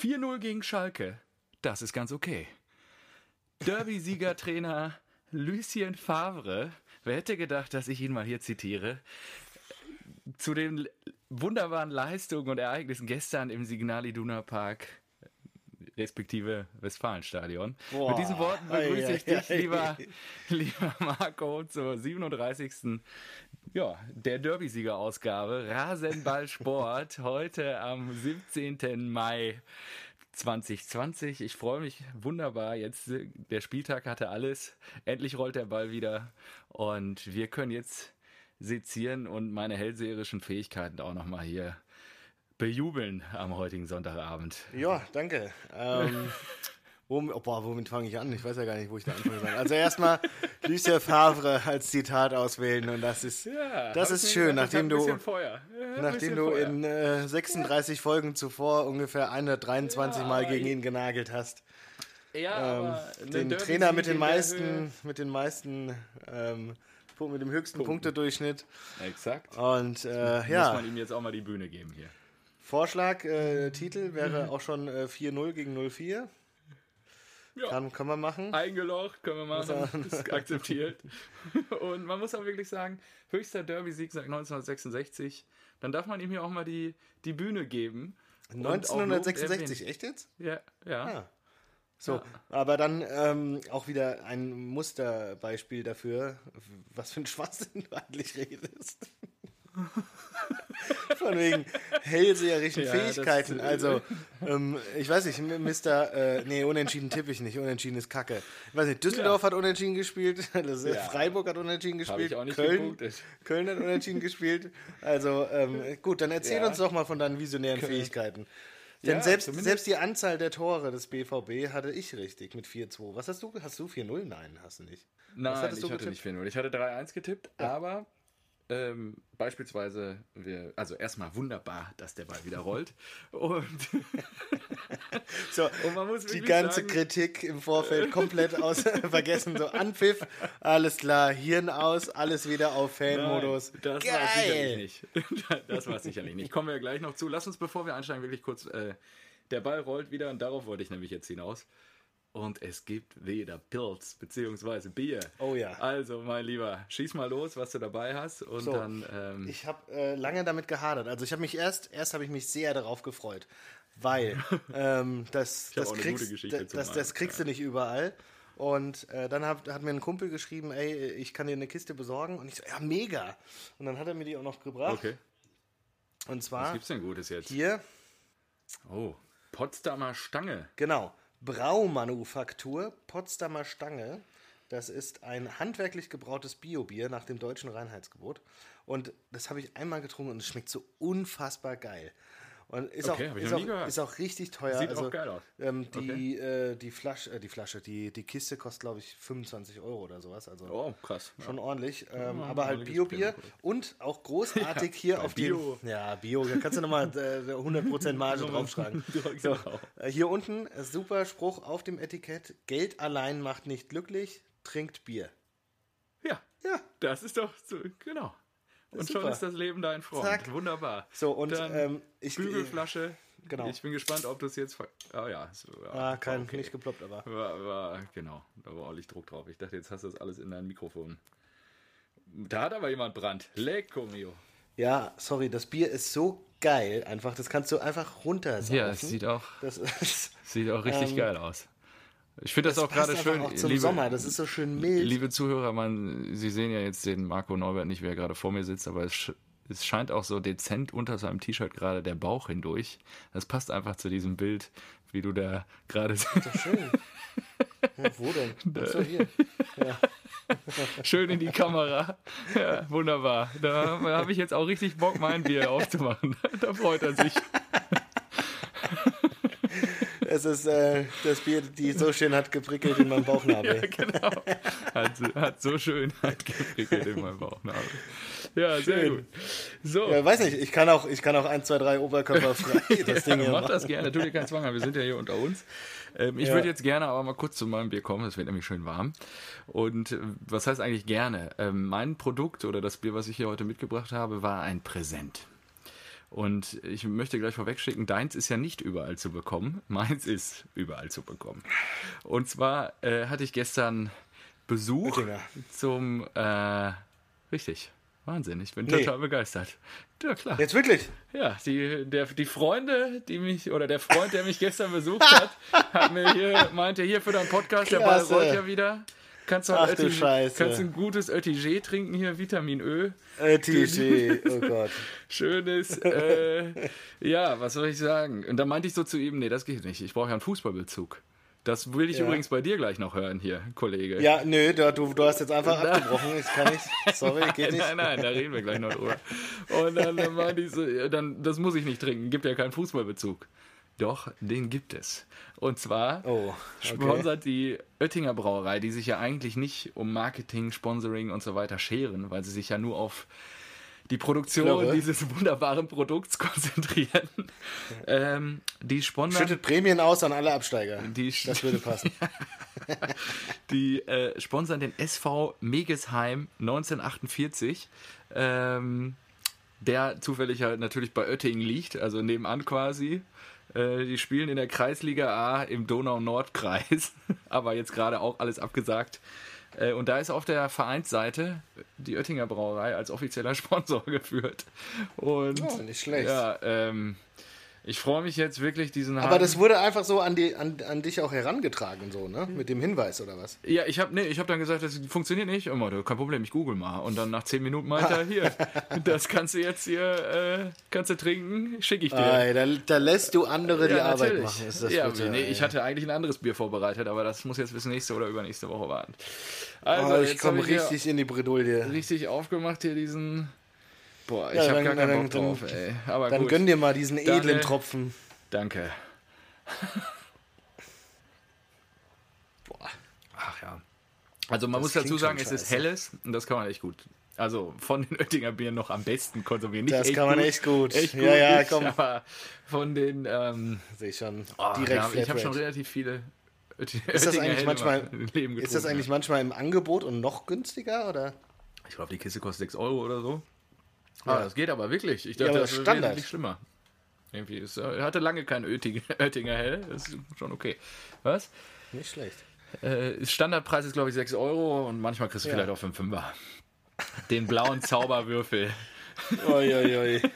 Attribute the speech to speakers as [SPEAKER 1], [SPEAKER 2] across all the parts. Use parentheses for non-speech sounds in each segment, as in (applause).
[SPEAKER 1] 4-0 gegen Schalke. Das ist ganz okay. Derby-Siegertrainer Lucien Favre. Wer hätte gedacht, dass ich ihn mal hier zitiere? Zu den wunderbaren Leistungen und Ereignissen gestern im Signal Iduna Park respektive Westfalenstadion. Boah, Mit diesen Worten begrüße ich dich, lieber, lieber Marco, zur 37. Ja, der Derby-Sieger-Ausgabe Rasenball Sport (laughs) heute am 17. Mai 2020. Ich freue mich wunderbar. Jetzt der Spieltag hatte alles. Endlich rollt der Ball wieder und wir können jetzt sezieren und meine hellseherischen Fähigkeiten auch nochmal hier bejubeln am heutigen Sonntagabend.
[SPEAKER 2] Ja, danke. Ähm, womit, oh, boah, womit fange ich an? Ich weiß ja gar nicht, wo ich da anfangen soll. Also erstmal Lucien Favre als Zitat auswählen und das ist, ja, das ist schön, nachdem du, ja, nachdem du Feuer. in äh, 36 Folgen zuvor ungefähr 123 ja, Mal gegen ihn genagelt hast. Ja, ähm, den Trainer mit den meisten, mit den meisten ähm, mit dem höchsten Punkten. Punktedurchschnitt.
[SPEAKER 1] Exakt.
[SPEAKER 2] Und äh, ja.
[SPEAKER 1] Muss man ihm jetzt auch mal die Bühne geben hier.
[SPEAKER 2] Vorschlag, äh, Titel wäre auch schon äh, 4-0 gegen 0-4. Ja. Kann, kann man machen.
[SPEAKER 1] Eingelocht, können wir machen. Ist akzeptiert. (laughs) Und man muss auch wirklich sagen, höchster Derby-Sieg seit 1966. Dann darf man ihm hier auch mal die, die Bühne geben.
[SPEAKER 2] 1966, echt jetzt?
[SPEAKER 1] Ja, ja. Ah.
[SPEAKER 2] So, ja. aber dann ähm, auch wieder ein Musterbeispiel dafür, was für ein Schwachsinn du eigentlich redest. (laughs) Von wegen hellseherischen ja, Fähigkeiten. Das, also, ähm, ich weiß nicht, Mr. Äh, nee, unentschieden tippe ich nicht. Unentschieden ist kacke. Ich weiß nicht, Düsseldorf ja. hat unentschieden gespielt. (laughs) Das, ja. Freiburg hat unentschieden gespielt. Köln, Köln hat unentschieden gespielt. Also, ähm, gut, dann erzähl uns doch mal von deinen visionären Köln. Fähigkeiten. Denn ja, selbst, selbst die Anzahl der Tore des BVB hatte ich richtig mit 4-2. Was hast du? Hast du 4-0? Nein, hast du nicht.
[SPEAKER 1] Nein, ich hatte getippt? nicht 4-0. Ich hatte 3-1 getippt, ja. aber ähm, beispielsweise, wir, also erstmal wunderbar, dass der Ball wieder rollt. Und, (laughs)
[SPEAKER 2] so, und die ganze sagen, Kritik im Vorfeld komplett aus (laughs) vergessen. So Anpfiff, alles klar, Hirn aus, alles wieder auf Fan-Modus.
[SPEAKER 1] Das war sicherlich nicht. (laughs) Das war sicherlich nicht. Kommen wir gleich noch zu. Lass uns, bevor wir einsteigen, wirklich kurz. Äh, der Ball rollt wieder und darauf wollte ich nämlich jetzt hinaus und es gibt weder Pilz bzw. Bier.
[SPEAKER 2] Oh ja.
[SPEAKER 1] Also, mein Lieber, schieß mal los, was du dabei hast und so, dann.
[SPEAKER 2] Ähm ich habe äh, lange damit gehadert. Also, ich habe mich erst, erst habe ich mich sehr darauf gefreut, weil (laughs) ähm, das, das, kriegst, das, das, kriegst du nicht überall. Und äh, dann hat, hat, mir ein Kumpel geschrieben, ey, ich kann dir eine Kiste besorgen. Und ich so, ja, mega. Und dann hat er mir die auch noch gebracht. Okay. Und zwar. Was
[SPEAKER 1] gibt's denn Gutes jetzt?
[SPEAKER 2] Hier.
[SPEAKER 1] Oh, Potsdamer Stange.
[SPEAKER 2] Genau. Braumanufaktur Potsdamer Stange. Das ist ein handwerklich gebrautes Biobier nach dem deutschen Reinheitsgebot. Und das habe ich einmal getrunken und es schmeckt so unfassbar geil. Und ist, okay, auch, ist, auch, ist auch richtig teuer.
[SPEAKER 1] Sieht also, auch geil aus.
[SPEAKER 2] Ähm, die, okay. äh, die Flasche, äh, die Flasche, die, die Kiste kostet, glaube ich, 25 Euro oder sowas. Also
[SPEAKER 1] oh, krass.
[SPEAKER 2] Schon ja. ordentlich. Ähm, ja, aber halt Bio-Bier und auch großartig (laughs) ja, hier auf Bio. dem. Ja, Bio. Da kannst du nochmal äh, 100% Marge (laughs) draufschreiben. (laughs) so, genau. äh, hier unten, äh, super Spruch auf dem Etikett: Geld allein macht nicht glücklich, trinkt Bier.
[SPEAKER 1] Ja. Ja. Das ist doch so, genau. Und Super. schon ist das Leben dein Freund. Zack. Wunderbar.
[SPEAKER 2] So, und Dann ähm,
[SPEAKER 1] ich. Bügelflasche. Genau. Ich bin gespannt, ob du es jetzt. Oh ja. So,
[SPEAKER 2] ja ah, kein, okay. nicht geploppt, aber.
[SPEAKER 1] War, war, genau, da war ordentlich Druck drauf. Ich dachte, jetzt hast du das alles in dein Mikrofon. Da hat aber jemand Brand. Lecco mio.
[SPEAKER 2] Ja, sorry, das Bier ist so geil einfach. Das kannst du einfach runtersaufen.
[SPEAKER 1] Ja, es sieht auch, das ist, sieht auch richtig ähm, geil aus. Ich finde das, das, auch gerade schön.
[SPEAKER 2] Auch zum liebe, Sommer, das ist so schön mild.
[SPEAKER 1] Liebe Zuhörer, man, Sie sehen ja jetzt den Marco Norbert nicht, wer gerade vor mir sitzt, aber es, es scheint auch so dezent unter seinem T-Shirt gerade der Bauch hindurch. Das passt einfach zu diesem Bild, wie du da gerade. Das ist schön.
[SPEAKER 2] Ja, wo denn? (laughs) Achso, hier. Ja. (laughs)
[SPEAKER 1] Schön in die Kamera. Ja, wunderbar. Da habe ich jetzt auch richtig Bock, mein Bier aufzumachen. (laughs) Da freut er sich.
[SPEAKER 2] Es ist äh, das Bier, die so schön hat geprickelt in meinem Bauchnabel.
[SPEAKER 1] ja, genau. Hat, hat so schön hat geprickelt in meinem Bauchnabel. Ja, sehr schön. gut. So.
[SPEAKER 2] Ja, weiß nicht, ich kann auch, ich kann auch ein, zwei, drei Oberkörper frei (laughs)
[SPEAKER 1] das Ding ja, Mach das gerne, tu dir keinen Zwang an, wir sind ja hier unter uns. Ähm, ich ja. würde jetzt gerne aber mal kurz zu meinem Bier kommen, es wird nämlich schön warm. Und äh, was heißt eigentlich gerne? Ähm, mein Produkt oder das Bier, was ich hier heute mitgebracht habe, war ein Präsent. Und ich möchte gleich vorwegschicken, deins ist ja nicht überall zu bekommen. (laughs) Meins ist überall zu bekommen. Und zwar äh, hatte ich gestern Besuch Oettinger. zum, äh, richtig, Wahnsinn, ich bin nee. total begeistert.
[SPEAKER 2] Ja, klar. Jetzt wirklich?
[SPEAKER 1] Ja, die, der, die Freunde, die mich, oder der Freund, der mich gestern besucht (laughs) hat, hat mir hier, meinte, hier für deinen Podcast, Klasse. der Ball rollt ja wieder. Kannst du, Ach, du Scheiße. kannst ein gutes Ötigé trinken hier, Vitamin Ö.
[SPEAKER 2] Ötigé, oh Gott. (laughs)
[SPEAKER 1] Schönes, äh, ja, was soll ich sagen? Und da meinte ich so zu ihm, nee, das geht nicht, ich brauche ja einen Fußballbezug. Das will ich ja. übrigens bei dir gleich noch hören hier, Kollege.
[SPEAKER 2] Ja, nö, du, du hast jetzt einfach (laughs) abgebrochen. Ich kann nicht. Sorry, geht nicht.
[SPEAKER 1] Nein, nein, da reden wir gleich noch drüber. Und dann, dann meinte ich so, dann, das muss ich nicht trinken, gibt ja keinen Fußballbezug. Doch, den gibt es. Und zwar oh, okay. sponsert die Oettinger Brauerei, die sich ja eigentlich nicht um Marketing, Sponsoring und so weiter scheren, weil sie sich ja nur auf die Produktion Glaube. dieses wunderbaren Produkts (laughs) konzentrieren. Ähm, die sponsern,
[SPEAKER 2] Schüttet Prämien aus an alle Absteiger.
[SPEAKER 1] Die,
[SPEAKER 2] das würde passen. (laughs)
[SPEAKER 1] die äh, sponsern den SV Megesheim 1948. Ähm, der zufällig halt natürlich bei Oettingen liegt, also nebenan quasi. Äh, die spielen in der Kreisliga A im Donau-Nord-Kreis, (laughs) aber jetzt gerade auch alles abgesagt. Äh, und da ist auf der Vereinsseite die Oettinger Brauerei als offizieller (laughs) Sponsor geführt. Und
[SPEAKER 2] oh, nicht schlecht.
[SPEAKER 1] Ja, ähm, ich freue mich jetzt wirklich, diesen
[SPEAKER 2] Aber Haken. das wurde einfach so an, die, an, an dich auch herangetragen, so, ne? Mit dem Hinweis oder was?
[SPEAKER 1] Ja, ich habe nee, hab dann gesagt, das funktioniert nicht. Immer, kein Problem, ich google mal. Und dann nach zehn Minuten meinte er, hier, (laughs) das kannst du jetzt hier, äh, kannst du trinken, schicke ich dir.
[SPEAKER 2] Ei, da, da, lässt du andere ja, die Arbeit machen. Ist das
[SPEAKER 1] ja, bitte, nee, ich hatte eigentlich ein anderes Bier vorbereitet, aber das muss jetzt bis nächste oder übernächste Woche warten.
[SPEAKER 2] Also, oh, ich komme richtig in die Bredouille.
[SPEAKER 1] Richtig aufgemacht hier diesen Boah, ich ja, habe gar keinen Bock drauf, ey.
[SPEAKER 2] Aber dann gut. gönn dir mal diesen edlen. Tropfen.
[SPEAKER 1] Danke. (laughs) Boah. Ach ja. Also man das muss dazu sagen, es ist helles und das kann man echt gut. Also von den Oettinger Bieren noch am besten konsumieren.
[SPEAKER 2] Nicht das kann man gut, echt gut.
[SPEAKER 1] Echt gut ja, ja, nicht, komm. Aber von den. Ähm,
[SPEAKER 2] Sehe ich schon.
[SPEAKER 1] Oh, direkt. Ja, ich habe schon relativ viele.
[SPEAKER 2] Oettinger ist das eigentlich manchmal? Ist das eigentlich manchmal im Angebot und noch günstiger oder?
[SPEAKER 1] Ich glaube, die Kiste kostet 6 Euro oder so. Ah, das geht aber wirklich. Ich dachte,
[SPEAKER 2] ja,
[SPEAKER 1] das wäre wesentlich schlimmer. Irgendwie ist, er hatte lange kein Oettinger, (laughs) Oettinger Hell. Das ist schon okay. Was?
[SPEAKER 2] Nicht schlecht.
[SPEAKER 1] Äh, Standardpreis ist, glaube ich, 6 Euro und manchmal kriegst du ja. vielleicht auch 5 Fünfer. Den blauen Zauberwürfel.
[SPEAKER 2] Uiuiui. (laughs)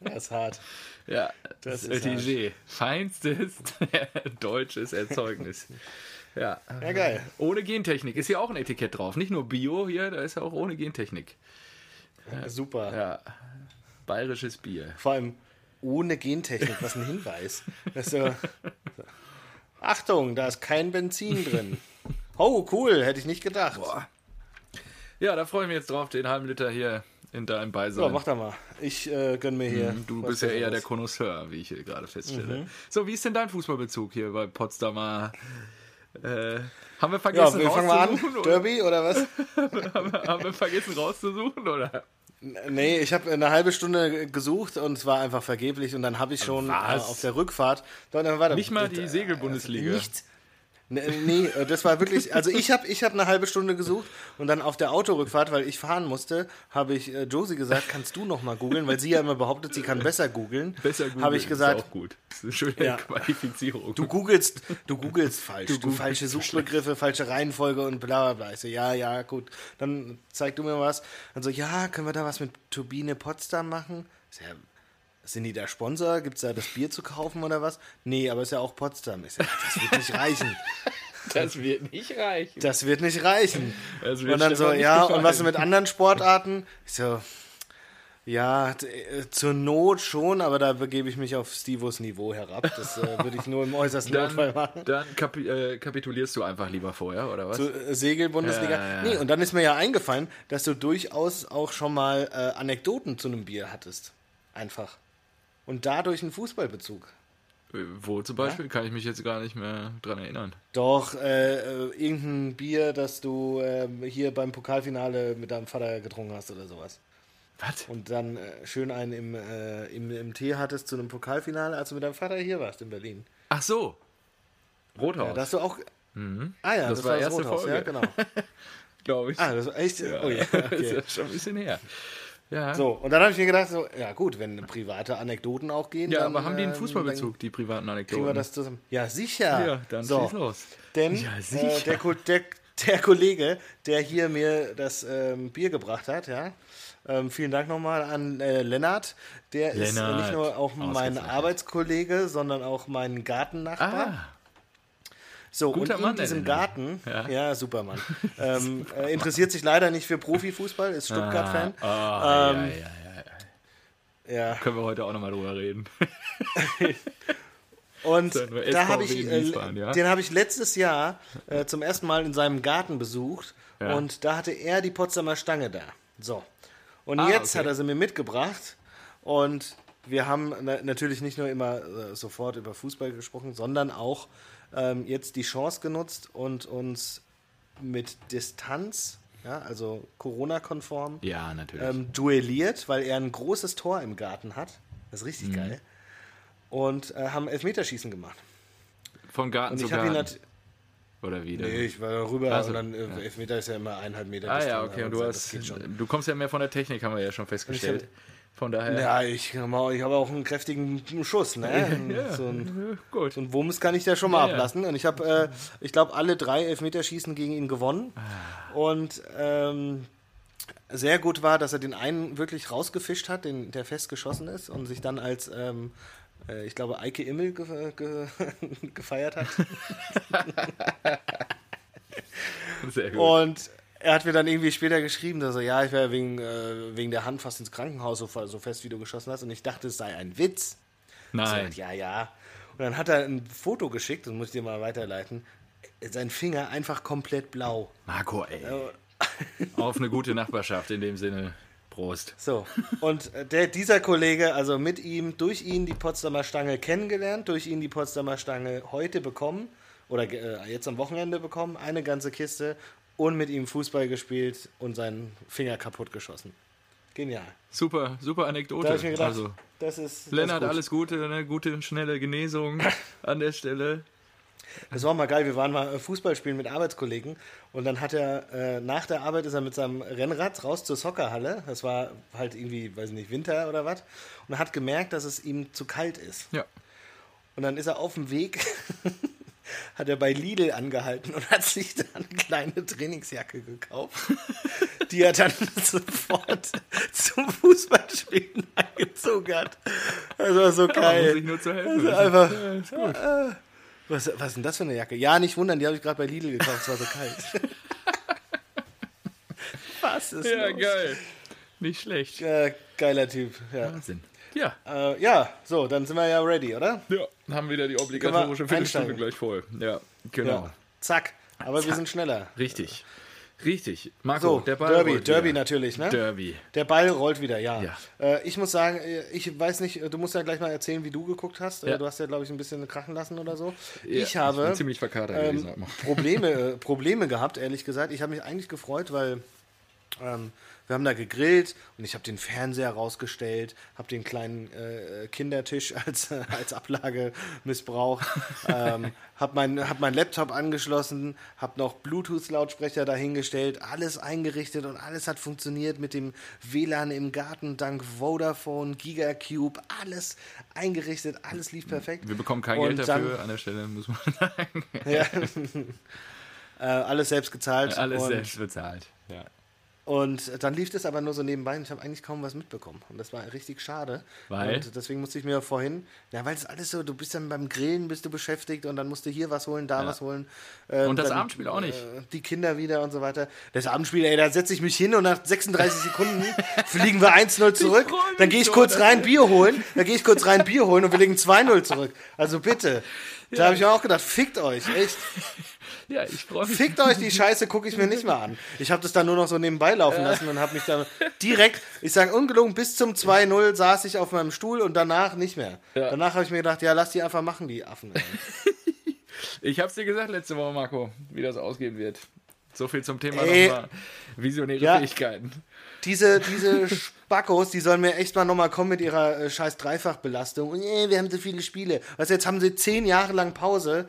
[SPEAKER 2] Das ist hart.
[SPEAKER 1] Ja, das, das ist ÖTG. Feinstes (laughs) deutsches Erzeugnis. Ja.
[SPEAKER 2] ja, geil.
[SPEAKER 1] Ohne Gentechnik. Ist hier auch ein Etikett drauf. Nicht nur Bio hier, da ist ja auch ohne Gentechnik.
[SPEAKER 2] Super.
[SPEAKER 1] Ja. Bayerisches Bier.
[SPEAKER 2] Vor allem ohne Gentechnik, was ein Hinweis. Also, Achtung, da ist kein Benzin drin. (laughs) Oh, cool, hätte ich nicht gedacht. Boah.
[SPEAKER 1] Ja, da freue ich mich jetzt drauf, den halben Liter hier in deinem Beisein.
[SPEAKER 2] So, mach da mal. Ich äh, gönn mir hier.
[SPEAKER 1] Mhm, du bist ja eher der Konnoisseur, wie ich hier gerade feststelle. Mhm. So, wie ist denn dein Fußballbezug hier bei Potsdamer? Äh, haben wir vergessen
[SPEAKER 2] ja, wir fangen mal an. Derby oder was? (laughs)
[SPEAKER 1] haben, wir, haben wir vergessen rauszusuchen oder?
[SPEAKER 2] Nee, ich habe eine halbe Stunde gesucht und es war einfach vergeblich und dann habe ich schon äh, auf der Rückfahrt.
[SPEAKER 1] Dann, Nicht mal die Segelbundesliga.
[SPEAKER 2] Nichts. Nee, äh, das war wirklich, also ich habe ich hab eine halbe Stunde gesucht und dann auf der Autorückfahrt, weil ich fahren musste, habe ich äh, Josie gesagt, kannst du noch mal googeln, weil sie ja immer behauptet, sie kann besser googeln.
[SPEAKER 1] Besser googeln habe ich gesagt, ist auch gut. Das ist eine schöne ja, Qualifizierung.
[SPEAKER 2] Du googelst, du googelst falsch, du, du falsche Suchbegriffe, falsche Reihenfolge und bla bla bla. Ich so, ja, ja, gut. Dann zeig du mir was. Dann so, ja, können wir da was mit Turbine Potsdam machen? Ja, sind die der Sponsor? Gibt es da das Bier zu kaufen oder was? Nee, aber ist ja auch Potsdam. Ich sag, (laughs) das wird nicht reichen.
[SPEAKER 1] Das wird nicht reichen.
[SPEAKER 2] Das wird nicht reichen. Wird und dann so, ja, gefallen. und was mit anderen Sportarten? Ich so, ja, äh, zur Not schon, aber da begebe ich mich auf Stivos Niveau herab. Das äh, würde ich nur im äußersten (laughs) dann, Notfall machen.
[SPEAKER 1] Dann kapi äh, kapitulierst du einfach lieber vorher, oder was?
[SPEAKER 2] Zur äh, Segelbundesliga. Ja, ja. Nee, und dann ist mir ja eingefallen, dass du durchaus auch schon mal äh, Anekdoten zu einem Bier hattest. Einfach und dadurch einen Fußballbezug.
[SPEAKER 1] Wo zum Beispiel? Ja? Kann ich mich jetzt gar nicht mehr dran erinnern.
[SPEAKER 2] Doch, äh, äh, irgendein Bier, das du äh, hier beim Pokalfinale mit deinem Vater getrunken hast oder sowas.
[SPEAKER 1] Was?
[SPEAKER 2] Und dann äh, schön einen im, äh, im, im Tee hattest zu einem Pokalfinale, als du mit deinem Vater hier warst in Berlin.
[SPEAKER 1] Ach so. Rothaus.
[SPEAKER 2] Ja, dass du auch.
[SPEAKER 1] Mhm.
[SPEAKER 2] Ah ja,
[SPEAKER 1] das, das war, war das Rothaus,
[SPEAKER 2] Folge. ja, genau. (laughs)
[SPEAKER 1] Glaube ich.
[SPEAKER 2] Ah, das war echt.
[SPEAKER 1] Ja. Oh ja, okay. (laughs) das ist ja schon ein bisschen her.
[SPEAKER 2] Ja. So, und dann habe ich mir gedacht, so, ja gut, wenn private Anekdoten auch gehen.
[SPEAKER 1] Ja,
[SPEAKER 2] dann,
[SPEAKER 1] aber haben die einen ähm, Fußballbezug, die privaten Anekdoten?
[SPEAKER 2] Kriegen wir das zusammen? Ja, sicher.
[SPEAKER 1] Ja, dann so. schieß los.
[SPEAKER 2] Denn ja, äh, der, der, der, Kollege, der hier mir das ähm, Bier gebracht hat, ja, ähm, vielen Dank nochmal an äh, Lennart. Der Lennart. ist äh, nicht nur auch mein Arbeitskollege, sondern auch mein Gartennachbar. Ah. So, Guter und in Mann, diesem Garten, ja, ja Supermann, ähm, äh, interessiert sich leider nicht für Profifußball, ist Stuttgart-Fan.
[SPEAKER 1] Ah, oh, ähm, ja, ja, ja, ja. Können wir heute auch nochmal drüber reden. (laughs)
[SPEAKER 2] Und da habe ich, äh, ja? den habe ich letztes Jahr äh, zum ersten Mal in seinem Garten besucht und da hatte er die Potsdamer Stange da. So. Und ah, jetzt okay. hat er sie mir mitgebracht und wir haben na natürlich nicht nur immer äh, sofort über Fußball gesprochen, sondern auch ähm, jetzt die Chance genutzt und uns mit Distanz, ja, also Corona-konform,
[SPEAKER 1] ja,
[SPEAKER 2] ähm, duelliert, weil er ein großes Tor im Garten hat. Das ist richtig mhm. geil. Und äh, haben Elfmeterschießen gemacht.
[SPEAKER 1] Von Garten und zu Garten? Oder wie?
[SPEAKER 2] Nee, ich war rüber also, und dann äh, ja. Elfmeter ist ja immer eineinhalb Meter.
[SPEAKER 1] Ah ja, okay, und du, hast, du kommst ja mehr von der Technik, haben wir ja schon festgestellt. Von daher.
[SPEAKER 2] Ja, ich, ich habe auch einen kräftigen Schuss, ne? (laughs) ja, so, ein, (laughs) gut. so ein Wumms kann ich da schon mal ja, ablassen. Und ich habe, äh, ich glaube, alle drei Elfmeterschießen gegen ihn gewonnen. Ah. Und ähm, sehr gut war, dass er den einen wirklich rausgefischt hat, den, der fest geschossen ist und sich dann als, ähm, äh, ich glaube, Eike Immel ge ge (laughs) gefeiert hat. Sehr gut. Und er hat mir dann irgendwie später geschrieben, dass er, ja, ich wäre wegen, äh, wegen der Hand fast ins Krankenhaus, so, so, fest wie du geschossen hast. Und ich dachte, es sei ein Witz.
[SPEAKER 1] Nein.
[SPEAKER 2] So, ja, ja. Und dann hat er ein Foto geschickt, das muss ich dir mal weiterleiten. Sein Finger einfach komplett blau.
[SPEAKER 1] Marco, ey. (laughs) Auf eine gute Nachbarschaft in dem Sinne. Prost.
[SPEAKER 2] So, und äh, der, dieser Kollege, also mit ihm, durch ihn die Potsdamer Stange kennengelernt, durch ihn die Potsdamer Stange heute bekommen oder äh, jetzt am Wochenende bekommen, eine ganze Kiste und mit ihm Fußball gespielt und seinen Finger kaputt geschossen. Genial.
[SPEAKER 1] Super, super Anekdote.
[SPEAKER 2] Da ich mir gedacht, also, das ist,
[SPEAKER 1] Lennart, das ist alles Gute, eine gute, schnelle Genesung (laughs) an der Stelle.
[SPEAKER 2] Das war auch mal geil. Wir waren mal Fußball spielen mit Arbeitskollegen und dann hat er äh, nach der Arbeit ist er mit seinem Rennrad raus zur Soccerhalle. Das war halt irgendwie, weiß ich nicht, Winter oder was. Und hat gemerkt, dass es ihm zu kalt ist.
[SPEAKER 1] Ja.
[SPEAKER 2] Und dann ist er auf dem Weg (laughs) (laughs) (laughs) hat er bei Lidl angehalten und hat sich dann eine kleine Trainingsjacke gekauft, die er dann (laughs) sofort zum Fußballspielen (laughs) angezogen hat. Das war so geil. Also einfach, ja, äh, was, was ist denn das für eine Jacke? Ja, nicht wundern, die habe ich gerade bei Lidl gekauft, es war so kalt.
[SPEAKER 1] was ist Ja, los? geil. Nicht schlecht.
[SPEAKER 2] Äh, geiler Typ, ja.
[SPEAKER 1] Wahnsinn.
[SPEAKER 2] Ja. Äh, ja, so, dann sind wir ja ready, oder?
[SPEAKER 1] Ja, haben wieder die obligatorische Viertelstunde gleich voll. Ja, genau. Ja.
[SPEAKER 2] Zack. Aber Zack. wir sind schneller.
[SPEAKER 1] Richtig. Richtig. Marco,
[SPEAKER 2] so, der Ball Derby, Derby wieder. natürlich, ne?
[SPEAKER 1] Derby.
[SPEAKER 2] Der Ball rollt wieder, ja. ja. Äh, ich muss sagen, äh, ich weiß nicht, du musst ja gleich mal erzählen, wie du geguckt hast. Äh, ja. Du hast ja, glaube ich, ein bisschen krachen lassen oder so. Ja, ich habe
[SPEAKER 1] ich ziemlich verkatert
[SPEAKER 2] ähm, Probleme, äh, Probleme gehabt, ehrlich gesagt. Ich habe mich eigentlich gefreut, weil ähm, wir haben da gegrillt und ich habe den Fernseher rausgestellt, habe den kleinen äh, Kindertisch (laughs) als, äh, als Ablage missbraucht, (laughs) ähm, habe meinen hab mein Laptop angeschlossen, habe noch Bluetooth-Lautsprecher dahingestellt, alles eingerichtet und alles hat funktioniert mit dem WLAN im Garten dank Vodafone, Gigacube, alles eingerichtet, alles lief perfekt.
[SPEAKER 1] Wir bekommen kein und Geld dafür dann, an der Stelle, muss man (laughs) sagen.
[SPEAKER 2] ja. äh, alles selbst gezahlt.
[SPEAKER 1] Alles selbst bezahlt, ja.
[SPEAKER 2] Und dann lief das aber nur so nebenbei und ich habe eigentlich kaum was mitbekommen. Und das war richtig schade.
[SPEAKER 1] Weil?
[SPEAKER 2] Und deswegen musste ich mir vorhin, ja, weil es alles so, du bist dann beim Grillen bist du beschäftigt und dann musst du hier was holen, da ja. was holen.
[SPEAKER 1] Äh, und das dann, Abendspiel auch nicht.
[SPEAKER 2] Äh, die Kinder wieder und so weiter. Das Abendspiel, ey, da setze ich mich hin und nach 36 (laughs) Sekunden fliegen wir 1-0 zurück. Dann gehe ich kurz rein Bier holen, dann gehe ich kurz rein Bier holen und wir legen 2-0 zurück. Also bitte. Da ja. habe ich mir auch gedacht, fickt euch, echt. (laughs) (laughs)
[SPEAKER 1] Ja, ich freue mich.
[SPEAKER 2] Fickt euch, die Scheiße gucke ich mir nicht mal an. Ich habe das dann nur noch so nebenbei laufen lassen und habe mich dann direkt, ich sage ungelogen, bis zum 2-0 saß ich auf meinem Stuhl und danach nicht mehr. Ja. Danach habe ich mir gedacht, ja, lass die einfach machen, die Affen. (laughs)
[SPEAKER 1] ich habe es dir gesagt letzte Woche, Marco, wie das ausgehen wird. So viel zum Thema Ey, visionäre ja, Fähigkeiten.
[SPEAKER 2] Diese, diese Spackos, die sollen mir echt mal nochmal kommen mit ihrer äh, scheiß Dreifachbelastung. Und äh, wir haben so viele Spiele. Was jetzt haben sie zehn Jahre lang Pause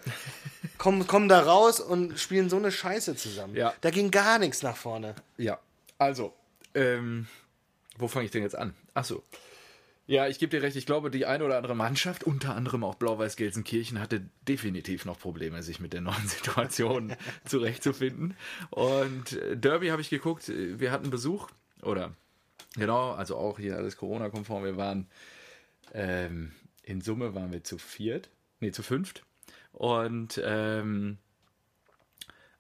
[SPEAKER 2] kommen, kommen da raus und spielen so eine Scheiße zusammen.
[SPEAKER 1] Ja.
[SPEAKER 2] Da ging gar nichts nach vorne.
[SPEAKER 1] Ja, also, ähm, wo fange ich denn jetzt an? Achso. Ja, ich gebe dir recht. Ich glaube, die eine oder andere Mannschaft, unter anderem auch Blau-Weiß-Gelsenkirchen, hatte definitiv noch Probleme, sich mit der neuen (laughs) Situation (laughs) zurechtzufinden. Und äh, Derby habe ich geguckt. Wir hatten Besuch. Oder, genau, also auch hier alles Corona-konform. Wir waren, ähm, in Summe waren wir zu viert. Nee, zu fünft. Und, ähm,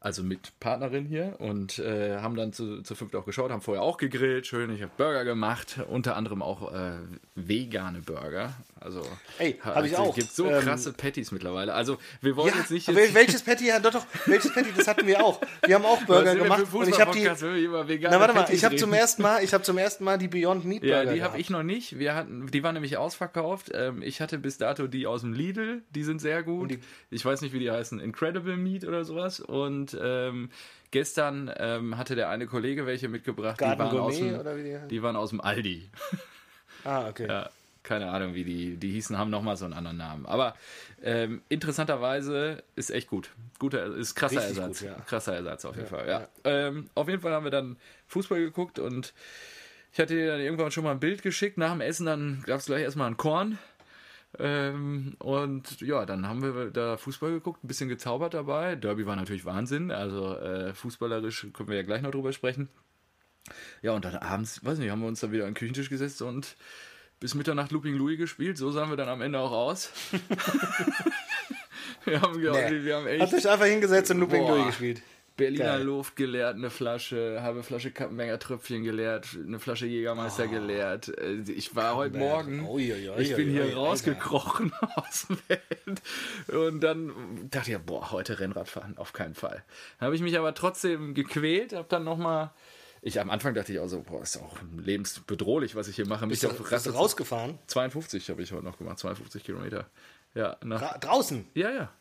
[SPEAKER 1] also mit Partnerin hier und äh, haben dann zu, zu fünft auch geschaut, haben vorher auch gegrillt, schön, ich habe Burger gemacht, unter anderem auch äh, vegane Burger. Also
[SPEAKER 2] Ey, habe ich auch. Es
[SPEAKER 1] gibt so ähm, krasse Patties mittlerweile. Also wir wollen ja, jetzt nicht
[SPEAKER 2] jetzt welches Patty? Ja, doch, doch, welches Patty? Das hatten wir auch. Wir haben auch Burger gemacht und ich habe die. Na warte mal, ich habe zum ersten Mal, ich habe zum ersten Mal die Beyond Meat Burger.
[SPEAKER 1] Ja, die habe ich noch nicht. Wir hatten, die waren nämlich ausverkauft. Ähm, ich hatte bis dato die aus dem Lidl, die sind sehr gut. Ich weiß nicht, wie die heißen, Incredible Meat oder sowas und ähm, gestern ähm, hatte der eine Kollege welche mitgebracht.
[SPEAKER 2] die waren,
[SPEAKER 1] aus
[SPEAKER 2] dem, die,
[SPEAKER 1] die waren aus dem Aldi. (laughs)
[SPEAKER 2] Ah, okay.
[SPEAKER 1] Ja, keine Ahnung, wie die, die hießen, haben nochmal so einen anderen Namen. Aber ähm, interessanterweise ist echt gut. Guter, ist krasser Richtig Ersatz. Gut, ja. Krasser Ersatz auf jeden ja, Fall, ja. Ähm, auf jeden Fall haben wir dann Fußball geguckt und ich hatte dir dann irgendwann schon mal ein Bild geschickt. Nach dem Essen dann gab es gleich erstmal ein Korn. Ähm, und ja, dann haben wir da Fußball geguckt, ein bisschen gezaubert dabei. Derby war natürlich Wahnsinn, also äh, fußballerisch können wir ja gleich noch drüber sprechen. Ja, und dann abends, weiß nicht, haben wir uns dann wieder an den Küchentisch gesetzt und bis Mitternacht Looping Louis gespielt. So sahen wir dann am Ende auch aus. (laughs)
[SPEAKER 2] wir haben, nee. wir haben echt. Hat euch einfach hingesetzt und Looping Louis gespielt.
[SPEAKER 1] Berliner Geil. Luft geleert, eine Flasche, halbe Flasche Kappenberger Tröpfchen geleert, eine Flasche Jägermeister oh. geleert. Äh, ich war heute Morgen, oi, oi, oi, ich bin hier rausgekrochen (laughs) aus dem Bett und dann dachte ich, boah, heute Rennrad fahren, auf keinen Fall. Dann habe ich mich aber trotzdem gequält, habe dann nochmal ich am Anfang dachte ich auch so, boah, ist auch lebensbedrohlich, was ich hier mache.
[SPEAKER 2] Bist, du, bist du rausgefahren?
[SPEAKER 1] 52 habe ich heute noch gemacht, 52 Kilometer. Ja,
[SPEAKER 2] nach, draußen?
[SPEAKER 1] Ja, ja.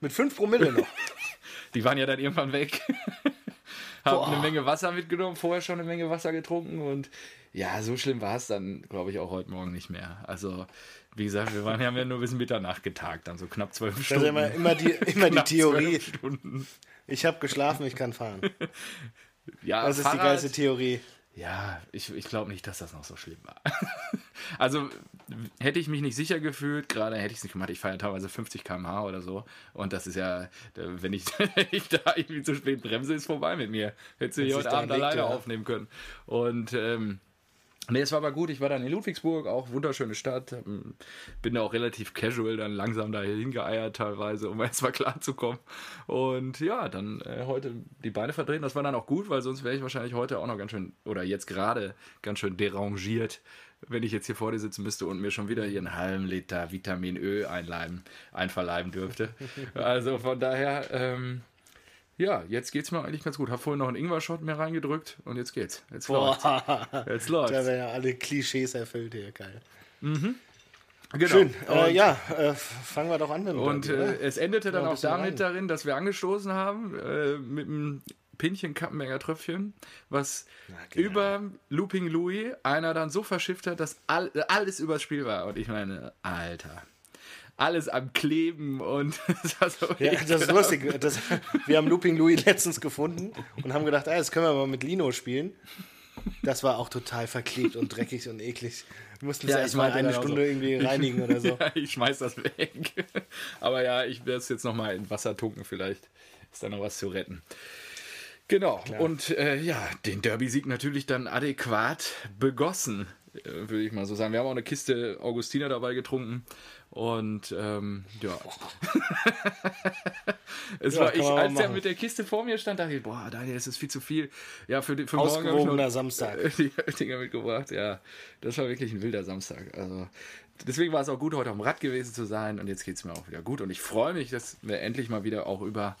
[SPEAKER 2] Mit 5 Promille noch. (laughs)
[SPEAKER 1] Die waren ja dann irgendwann weg. (laughs) Haben eine Menge Wasser mitgenommen, vorher schon eine Menge Wasser getrunken und ja, so schlimm war es dann, glaube ich, auch heute Morgen nicht mehr. Also, wie gesagt, wir waren, haben ja nur bis Mitternacht getagt, dann so knapp zwölf Stunden.
[SPEAKER 2] Das ist immer, immer die, (laughs) immer die Theorie. Ich habe geschlafen, ich kann fahren. ja, das ist Fahrrad, die geilste Theorie.
[SPEAKER 1] Ja, ich, ich glaube nicht, dass das noch so schlimm war. (laughs) also hätte ich mich nicht sicher gefühlt, gerade hätte ich es nicht gemacht. Ich fahre ja teilweise 50 km/h oder so. Und das ist ja, wenn ich, (laughs) wenn ich da irgendwie zu spät bremse, ist vorbei mit mir. Hättest du hier heute Abend alleine ja. aufnehmen können. Und ähm, Nee, es war aber gut. Ich war dann in Ludwigsburg, auch wunderschöne Stadt. Ähm, bin da auch relativ casual dann langsam da hingeeiert teilweise, um (laughs) erstmal klarzukommen. Und ja, dann äh, heute die Beine verdrehen. Das war dann auch gut, weil sonst wäre ich wahrscheinlich heute auch noch ganz schön, oder jetzt gerade ganz schön derangiert, wenn ich jetzt hier vor dir sitzen müsste und mir schon wieder hier einen halben Liter Vitamin Ö einleiben, einverleiben dürfte. (laughs) Also von daher, ähm, ja, jetzt geht's mir eigentlich ganz gut. Hab vorhin noch einen Ingwer-Shot mehr reingedrückt und jetzt geht's. Jetzt läuft's.
[SPEAKER 2] Jetzt (laughs) läuft's. Da werden ja alle Klischees erfüllt hier, geil.
[SPEAKER 1] Mhm.
[SPEAKER 2] Genau. Schön. Äh, ja, äh, fangen wir doch an.
[SPEAKER 1] Mit und äh, es endete dann auch damit rein. darin, dass wir angestoßen haben äh, mit einem Pinchen Kappenberger Tröpfchen, was genau. über Looping Louis einer dann so verschifft hat, dass all, alles übers Spiel war. Und ich meine, Alter alles am Kleben und (laughs)
[SPEAKER 2] das war so Ja, das ist lustig. Das, wir haben Looping Louis letztens gefunden und haben gedacht, ah, das können wir mal mit Lino spielen. Das war auch total verklebt und dreckig und eklig. Wir mussten es ja, erstmal eine Stunde so. irgendwie (laughs) reinigen oder so.
[SPEAKER 1] ja, ich schmeiß das weg. Aber ja, ich werde es jetzt nochmal in Wasser tunken, vielleicht ist da noch was zu retten. Genau, Klar. und äh, ja, den Derby-Sieg natürlich dann adäquat begossen, äh, würde ich mal so sagen. Wir haben auch eine Kiste Augustiner dabei getrunken und ähm, ja. (laughs) es ja, war ich, als er mit der Kiste vor mir stand, dachte ich, boah, Daniel, das ist viel zu viel. Ja, für, für
[SPEAKER 2] morgen noch Samstag. (laughs)
[SPEAKER 1] die Dinger mitgebracht. Ja, das war wirklich ein wilder Samstag. Also deswegen war es auch gut, heute am Rad gewesen zu sein. Und jetzt geht es mir auch wieder gut. Und ich freue mich, dass wir endlich mal wieder auch über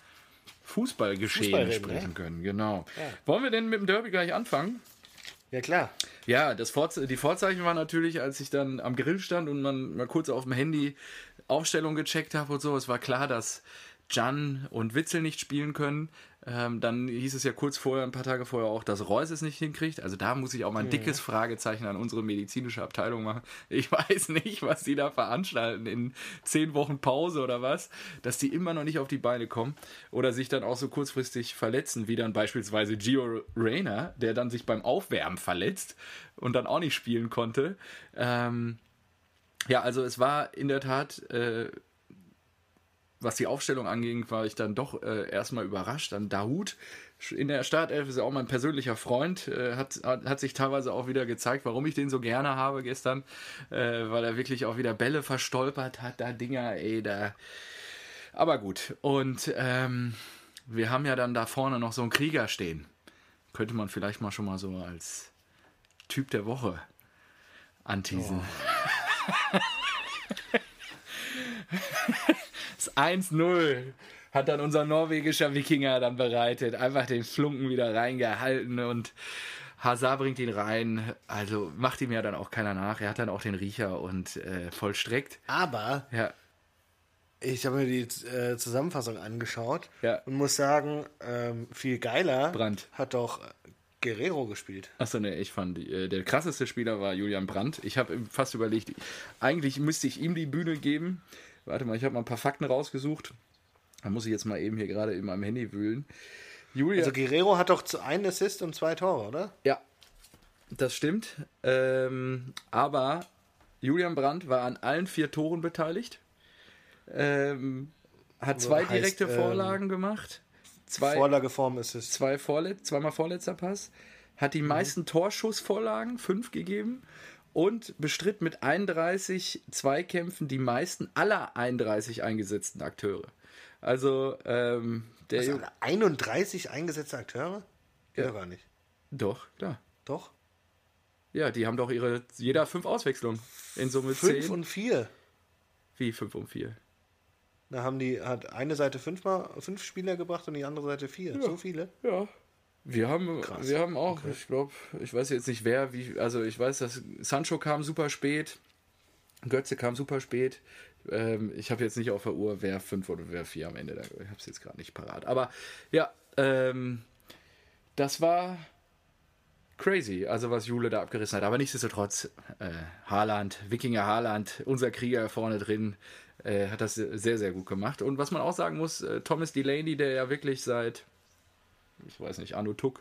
[SPEAKER 1] Fußballgeschehen Fußball sprechen ja? können. Genau. Ja. Wollen wir denn mit dem Derby gleich anfangen?
[SPEAKER 2] Ja, klar.
[SPEAKER 1] Ja, das Vorze die Vorzeichen waren natürlich, als ich dann am Grill stand und man mal kurz auf dem Handy Aufstellung gecheckt habe und so. Es war klar, dass Jan und Witzel nicht spielen können. Ähm, dann hieß es ja kurz vorher, ein paar Tage vorher auch, dass Reus es nicht hinkriegt. Also da muss ich auch mal ein dickes Fragezeichen an unsere medizinische Abteilung machen. Ich (laughs) weiß nicht, was die da veranstalten in zehn Wochen Pause oder was, dass die immer noch nicht auf die Beine kommen oder sich dann auch so kurzfristig verletzen, wie dann beispielsweise Gio Reyna, der dann sich beim Aufwärmen verletzt und dann auch nicht spielen konnte. Ähm, ja, also es war in der Tat äh, was die Aufstellung anging, war ich dann doch äh, erstmal überrascht. Dann Dahut in der Startelf ist ja auch mein persönlicher Freund, äh, hat, hat, hat, sich teilweise auch wieder gezeigt, warum ich den so gerne habe gestern, äh, weil er wirklich auch wieder Bälle verstolpert hat, da Dinger, ey, da. Aber gut, und ähm, wir haben ja dann da vorne noch so einen Krieger stehen. Könnte man vielleicht mal schon mal so als Typ der Woche anteasen. Oh. (laughs) Das 1-0 hat dann unser norwegischer Wikinger dann bereitet. Einfach den Flunken wieder reingehalten und Hazard bringt ihn rein. Also macht ihm ja dann auch keiner nach. Er hat dann auch den Riecher und äh, vollstreckt.
[SPEAKER 2] Aber ja. ich habe mir die äh, Zusammenfassung angeschaut ja. und muss sagen, ähm, viel geiler
[SPEAKER 1] Brandt.
[SPEAKER 2] hat doch Guerrero gespielt.
[SPEAKER 1] Achso, ne, ich fand, äh, der krasseste Spieler war Julian Brandt. Ich habe fast überlegt, eigentlich müsste ich ihm die Bühne geben. Warte mal, ich habe mal ein paar Fakten rausgesucht. Da muss ich jetzt mal eben hier gerade in meinem Handy wühlen.
[SPEAKER 2] Julia, also Guerrero hat doch einen Assist und zwei Tore, oder?
[SPEAKER 1] Ja, das stimmt. Ähm, aber Julian Brandt war an allen vier Toren beteiligt. Ähm, hat also zwei heißt, direkte ähm, Vorlagen gemacht. Zwei,
[SPEAKER 2] Vorlage Form Assist.
[SPEAKER 1] Zwei Vorlet zweimal vorletzter Pass. Hat die mhm. meisten Torschussvorlagen, fünf gegeben und bestritt mit 31 Zweikämpfen die meisten aller 31 eingesetzten Akteure. Also, ähm,
[SPEAKER 2] der. Also 31 eingesetzte Akteure?
[SPEAKER 1] Ja, gar nicht. Doch, klar.
[SPEAKER 2] Doch?
[SPEAKER 1] Ja, die haben doch ihre. Jeder fünf Auswechslungen. In Summe 10. 5
[SPEAKER 2] und 4.
[SPEAKER 1] Wie 5 und 4?
[SPEAKER 2] Da haben die, hat eine Seite fünfmal, fünf Spieler gebracht und die andere Seite vier. Ja. So viele?
[SPEAKER 1] Ja. Wir haben, wir haben auch, okay. ich glaube, ich weiß jetzt nicht wer, wie, also ich weiß, dass Sancho kam super spät, Götze kam super spät. Ähm, ich habe jetzt nicht auf der Uhr, wer fünf oder wer vier am Ende, ich habe es jetzt gerade nicht parat. Aber ja, ähm, das war crazy, also was Jule da abgerissen hat. Aber nichtsdestotrotz, äh, Haaland, Wikinger Haaland, unser Krieger vorne drin, äh, hat das sehr, sehr gut gemacht. Und was man auch sagen muss, äh, Thomas Delaney, der ja wirklich seit ich weiß nicht, Arno Tuck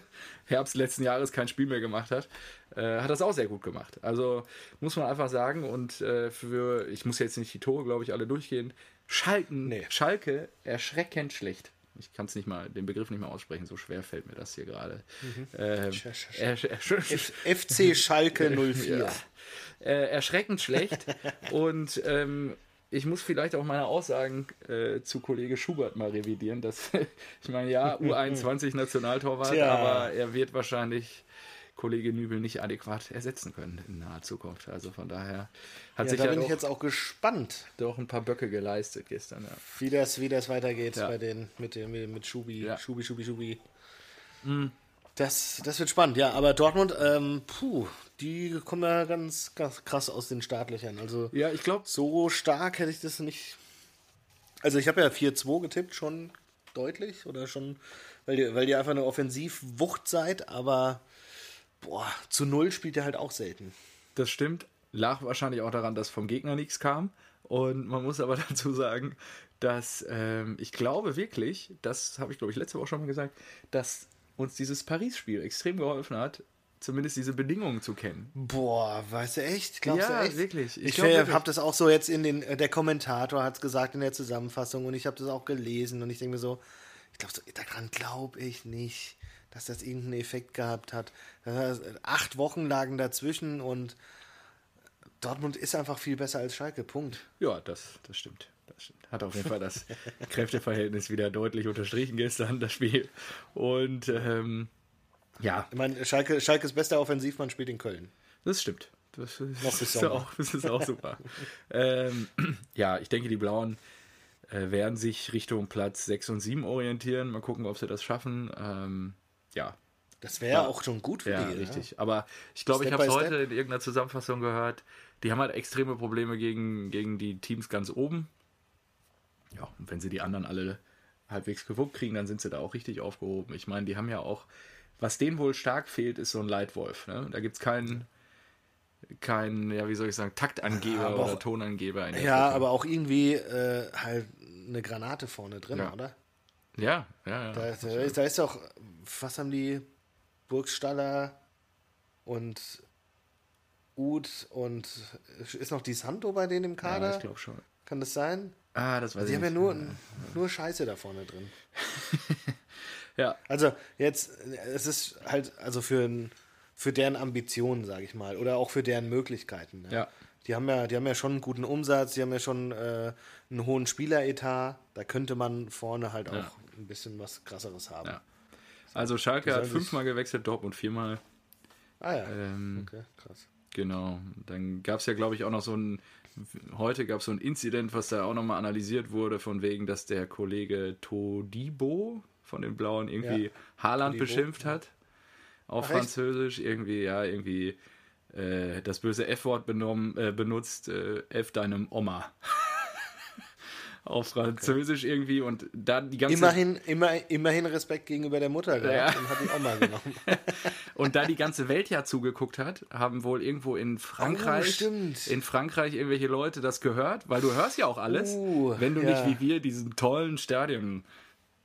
[SPEAKER 1] (laughs) Herbst letzten Jahres kein Spiel mehr gemacht hat, äh, hat das auch sehr gut gemacht. Also muss man einfach sagen und äh, für, ich muss jetzt nicht die Tore, glaube ich, alle durchgehen, Schalken, nee. Schalke erschreckend schlecht. Ich kann es nicht mal, den Begriff nicht mal aussprechen, so schwer fällt mir das hier gerade. Mhm. Ähm,
[SPEAKER 2] FC Schalke 04. (laughs) Ja.
[SPEAKER 1] Äh, erschreckend schlecht (laughs) und ähm, ich muss vielleicht auch meine Aussagen äh, zu Kollege Schubert mal revidieren. Dass, (laughs) ich meine, ja, U21 Nationaltorwart, Tja. aber er wird wahrscheinlich Kollege Nübel nicht adäquat ersetzen können in naher Zukunft. Also von daher hat ja, sich
[SPEAKER 2] da
[SPEAKER 1] ja
[SPEAKER 2] bin ich jetzt auch gespannt.
[SPEAKER 1] Doch ein paar Böcke geleistet gestern. Ja.
[SPEAKER 2] Wie das, wie das weitergeht ja. bei den mit dem mit Schubi, ja. Schubi, Schubi, Schubi. Mhm. Das, das wird spannend, ja. Aber Dortmund, ähm, puh, die kommen ja ganz, ganz krass aus den Startlöchern. Also
[SPEAKER 1] ja, ich glaube,
[SPEAKER 2] so stark hätte ich das nicht. Also ich habe ja 4-2 getippt, schon deutlich oder schon, weil ihr, weil ihr einfach eine Offensivwucht seid, aber boah, zu null spielt ihr halt auch selten.
[SPEAKER 1] Das stimmt. Lag wahrscheinlich auch daran, dass vom Gegner nichts kam. Und man muss aber (laughs) dazu sagen, dass ähm, ich glaube wirklich, das habe ich glaube ich letzte Woche schon mal gesagt, dass uns dieses Paris-Spiel extrem geholfen hat, zumindest diese Bedingungen zu kennen.
[SPEAKER 2] Boah, weißt du echt? Glaubst
[SPEAKER 1] ja,
[SPEAKER 2] du echt?
[SPEAKER 1] wirklich.
[SPEAKER 2] Ich, ich habe das auch so jetzt in den, der Kommentator hat es gesagt in der Zusammenfassung und ich habe das auch gelesen und ich denke mir so, ich glaube, so, daran glaube ich nicht, dass das irgendeinen Effekt gehabt hat. Acht Wochen lagen dazwischen und Dortmund ist einfach viel besser als Schalke, Punkt.
[SPEAKER 1] Ja, das, das stimmt. Das stimmt. Hat auf jeden Fall das (laughs) Kräfteverhältnis wieder deutlich unterstrichen gestern, das Spiel. Und ähm, ja.
[SPEAKER 2] Ich meine, Schalke, Schalkes bester Offensivmann spielt in Köln.
[SPEAKER 1] Das stimmt. Das ist, Noch ist auch, das ist auch super. (laughs) ähm, ja, ich denke, die Blauen äh, werden sich Richtung Platz 6 und 7 orientieren. Mal gucken, ob sie das schaffen. Ähm, ja.
[SPEAKER 2] Das wäre ja auch schon gut für
[SPEAKER 1] ja,
[SPEAKER 2] die.
[SPEAKER 1] Richtig. Ja. Aber ich glaube, ich habe es heute in irgendeiner Zusammenfassung gehört. Die haben halt extreme Probleme gegen, gegen die Teams ganz oben. Ja, und wenn sie die anderen alle halbwegs gewuppt kriegen, dann sind sie da auch richtig aufgehoben. Ich meine, die haben ja auch, was denen wohl stark fehlt, ist so ein Leitwolf. Ne? Da gibt es keinen, kein, ja, wie soll ich sagen, Taktangeber ja, oder auch, Tonangeber.
[SPEAKER 2] ja, Gruppe. aber auch irgendwie äh, halt eine Granate vorne drin,
[SPEAKER 1] ja.
[SPEAKER 2] oder?
[SPEAKER 1] Ja, ja, ja.
[SPEAKER 2] Da, da, ist, da ist auch, was haben die Burgstaller und Ud und ist noch die Santo bei denen im Kader? Ja,
[SPEAKER 1] ich glaube schon.
[SPEAKER 2] Kann das sein?
[SPEAKER 1] Ah, das weiß
[SPEAKER 2] die
[SPEAKER 1] ich
[SPEAKER 2] nicht. Die haben ja nur, nur Scheiße da vorne drin. (laughs)
[SPEAKER 1] ja.
[SPEAKER 2] Also jetzt, es ist halt, also für, für deren Ambitionen, sage ich mal, oder auch für deren Möglichkeiten. Ne?
[SPEAKER 1] Ja.
[SPEAKER 2] Die haben ja, die haben ja schon einen guten Umsatz, die haben ja schon äh, einen hohen Spieleretat. Da könnte man vorne halt auch ja. ein bisschen was krasseres haben. Ja.
[SPEAKER 1] Also Schalke hat fünfmal gewechselt, Dortmund viermal.
[SPEAKER 2] Ah ja.
[SPEAKER 1] Ähm, okay, krass. Genau. Dann gab es ja, glaube ich, auch noch so ein, heute gab es so ein Inzident, was da auch nochmal analysiert wurde, von wegen, dass der Kollege Todibo von den Blauen irgendwie ja. Haaland beschimpft hat. Auf Ach, Französisch. Echt? Irgendwie, ja, irgendwie äh, das böse F-Wort äh, benutzt, äh, F deinem Oma. (laughs) auf Französisch okay. irgendwie und dann die ganze
[SPEAKER 2] immerhin immer, immerhin Respekt gegenüber der Mutter
[SPEAKER 1] gehabt
[SPEAKER 2] ja. und hat die Oma genommen (laughs)
[SPEAKER 1] und da die ganze Welt ja zugeguckt hat haben wohl irgendwo in Frankreich
[SPEAKER 2] oh,
[SPEAKER 1] in Frankreich irgendwelche Leute das gehört weil du hörst ja auch alles uh, wenn du ja. nicht wie wir diesen tollen Stadion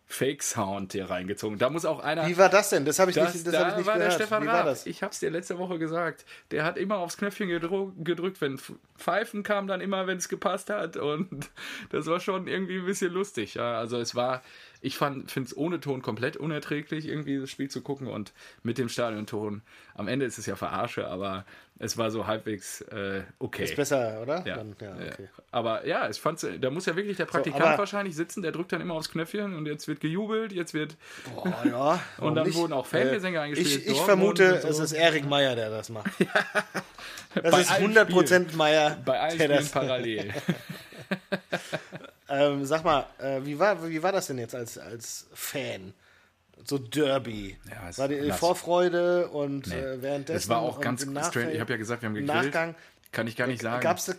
[SPEAKER 1] Fake-Sound hier reingezogen. Da muss auch einer.
[SPEAKER 2] Wie war das denn? Das habe ich
[SPEAKER 1] das,
[SPEAKER 2] nicht, das
[SPEAKER 1] da
[SPEAKER 2] hab ich nicht
[SPEAKER 1] war
[SPEAKER 2] gehört.
[SPEAKER 1] der Stefan Wie war das? Ich habe es dir letzte Woche gesagt. Der hat immer aufs Knöpfchen gedrückt, wenn Pfeifen kam, dann immer, wenn es gepasst hat. Und (laughs) das war schon irgendwie ein bisschen lustig. Ja. Also es war, ich finde es ohne Ton komplett unerträglich, irgendwie das Spiel zu gucken und mit dem Stadionton. Am Ende ist es ja Verarsche, aber es war so halbwegs äh, okay.
[SPEAKER 2] Ist besser, oder?
[SPEAKER 1] Ja. Dann, ja, okay. Aber ja, ich fand's, da muss ja wirklich der Praktikant so, wahrscheinlich sitzen, der drückt dann immer aufs Knöpfchen und jetzt wird gejubelt, jetzt wird.
[SPEAKER 2] Boah, ja. (laughs)
[SPEAKER 1] und dann nicht? wurden auch Fangesänge äh, eingespielt.
[SPEAKER 2] Ich, ich vermute, so. es ist Erik Meyer, der das macht. (laughs) Das Bei ist 100% Spielen. Meyer.
[SPEAKER 1] Bei allen Spielen parallel. (laughs)
[SPEAKER 2] ähm, sag mal, äh, wie, war, wie war das denn jetzt als, als Fan? So Derby. Ja, war die nass. Vorfreude und nee. äh, währenddessen.
[SPEAKER 1] Es war auch ganz strange. Ich habe ja gesagt, wir haben gegrillt. Nachgang, Kann ich gar nicht sagen.
[SPEAKER 2] Gab's,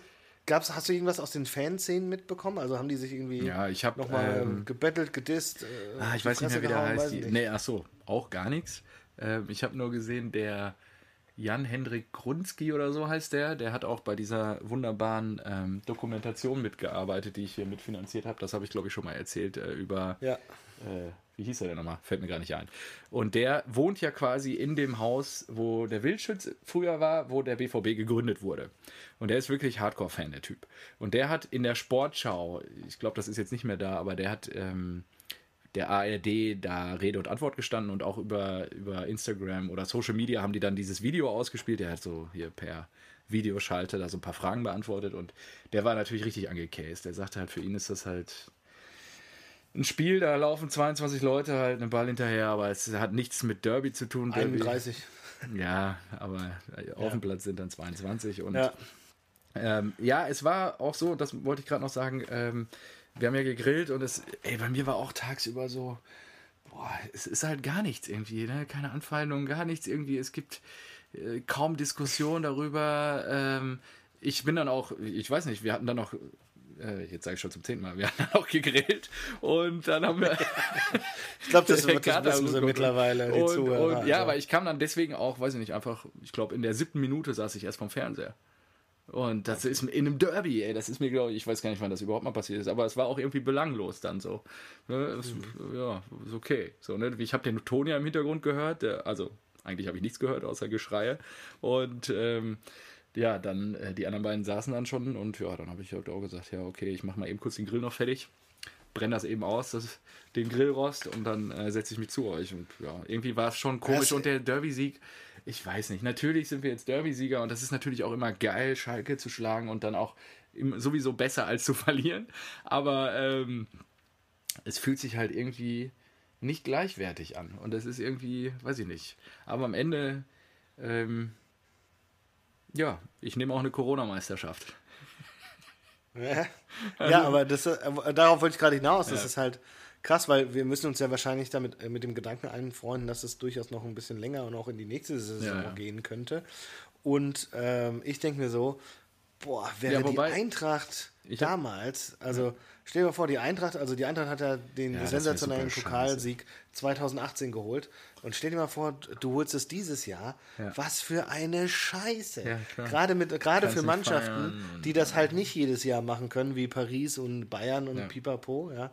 [SPEAKER 2] gab's, hast du irgendwas aus den Fanszenen mitbekommen? Also haben die sich irgendwie
[SPEAKER 1] ja, ich hab,
[SPEAKER 2] nochmal ähm, gebettelt, gedisst? Äh,
[SPEAKER 1] ah, ich weiß nicht mehr, wie der heißt. Die, nee, ach so, auch gar nichts. Äh, ich habe nur gesehen, der Jan-Hendrik Grunski oder so heißt der. Der hat auch bei dieser wunderbaren ähm, Dokumentation mitgearbeitet, die ich hier mitfinanziert habe. Das habe ich, glaube ich, schon mal erzählt äh, über.
[SPEAKER 2] Ja.
[SPEAKER 1] Äh, wie hieß er denn nochmal? Fällt mir gar nicht ein. Und der wohnt ja quasi in dem Haus, wo der Wildschütz früher war, wo der BVB gegründet wurde. Und der ist wirklich Hardcore-Fan, der Typ. Und der hat in der Sportschau, ich glaube, das ist jetzt nicht mehr da, aber der hat ähm, der ARD da Rede und Antwort gestanden und auch über, über Instagram oder Social Media haben die dann dieses Video ausgespielt. Der hat so hier per Videoschalte da so ein paar Fragen beantwortet und der war natürlich richtig angecased. Der sagte halt, für ihn ist das halt ein Spiel, da laufen 22 Leute halt einen Ball hinterher, aber es hat nichts mit Derby zu tun.
[SPEAKER 2] 31.
[SPEAKER 1] Ja, aber auf dem Platz sind dann 22 und ja. Ähm, ja, es war auch so, das wollte ich gerade noch sagen, ähm, wir haben ja gegrillt und es, ey, bei mir war auch tagsüber so, boah, es ist halt gar nichts irgendwie, ne? keine Anfeindung, gar nichts irgendwie. Es gibt äh, kaum Diskussion darüber. Ähm, ich bin dann auch, ich weiß nicht, wir hatten dann noch äh, jetzt sage ich schon zum zehnten Mal, wir haben dann auch gegrillt und dann haben wir. (laughs)
[SPEAKER 2] ich glaube, das, (laughs) wird, das wissen sie mittlerweile.
[SPEAKER 1] Die und, Zuhörer, und, ja, also. aber ich kam dann deswegen auch, weiß ich nicht, einfach, ich glaube, in der siebten Minute saß ich erst vom Fernseher. Und das ist in einem Derby, ey, das ist mir, glaube ich, ich weiß gar nicht, wann das überhaupt mal passiert ist, aber es war auch irgendwie belanglos dann so. Ne? Es. Ja, ist okay. So, ne? Ich habe den Ton ja im Hintergrund gehört, der, also eigentlich habe ich nichts gehört außer Geschreie. Und ähm, ja, dann äh, die anderen beiden saßen dann schon und ja, dann habe ich halt auch gesagt, ja, okay, ich mache mal eben kurz den Grill noch fertig, brenne das eben aus, das, den Grillrost und dann äh, setze ich mich zu euch. Und ja, irgendwie war es schon komisch das und der Derby-Sieg ich weiß nicht. Natürlich sind wir jetzt Derby-Sieger und das ist natürlich auch immer geil, Schalke zu schlagen und dann auch sowieso besser als zu (laughs) verlieren. Aber ähm, es fühlt sich halt irgendwie nicht gleichwertig an. Und das ist irgendwie, weiß ich nicht. Aber am Ende, ähm, ja, ich nehme auch eine Corona-Meisterschaft.
[SPEAKER 2] Ja, (laughs) also, ja aber das, äh, darauf wollte ich gerade hinaus. Das ja. ist halt krass, weil wir müssen uns ja wahrscheinlich damit äh, mit dem Gedanken einfreunden, dass es durchaus noch ein bisschen länger und auch in die nächste Saison ja, ja. gehen könnte. Und ähm, ich denke mir so, boah, wäre ja, wobei, die Eintracht damals, also stell dir mal vor, die Eintracht, also die Eintracht hat ja den sensationellen Pokalsieg 2018 geholt. Und stell dir mal vor, du holst es dieses Jahr. Ja. Was für eine Scheiße. Gerade mit, gerade für Mannschaften, die das halt nicht jedes Jahr machen können, wie Paris und Bayern und. Pipapo, ja.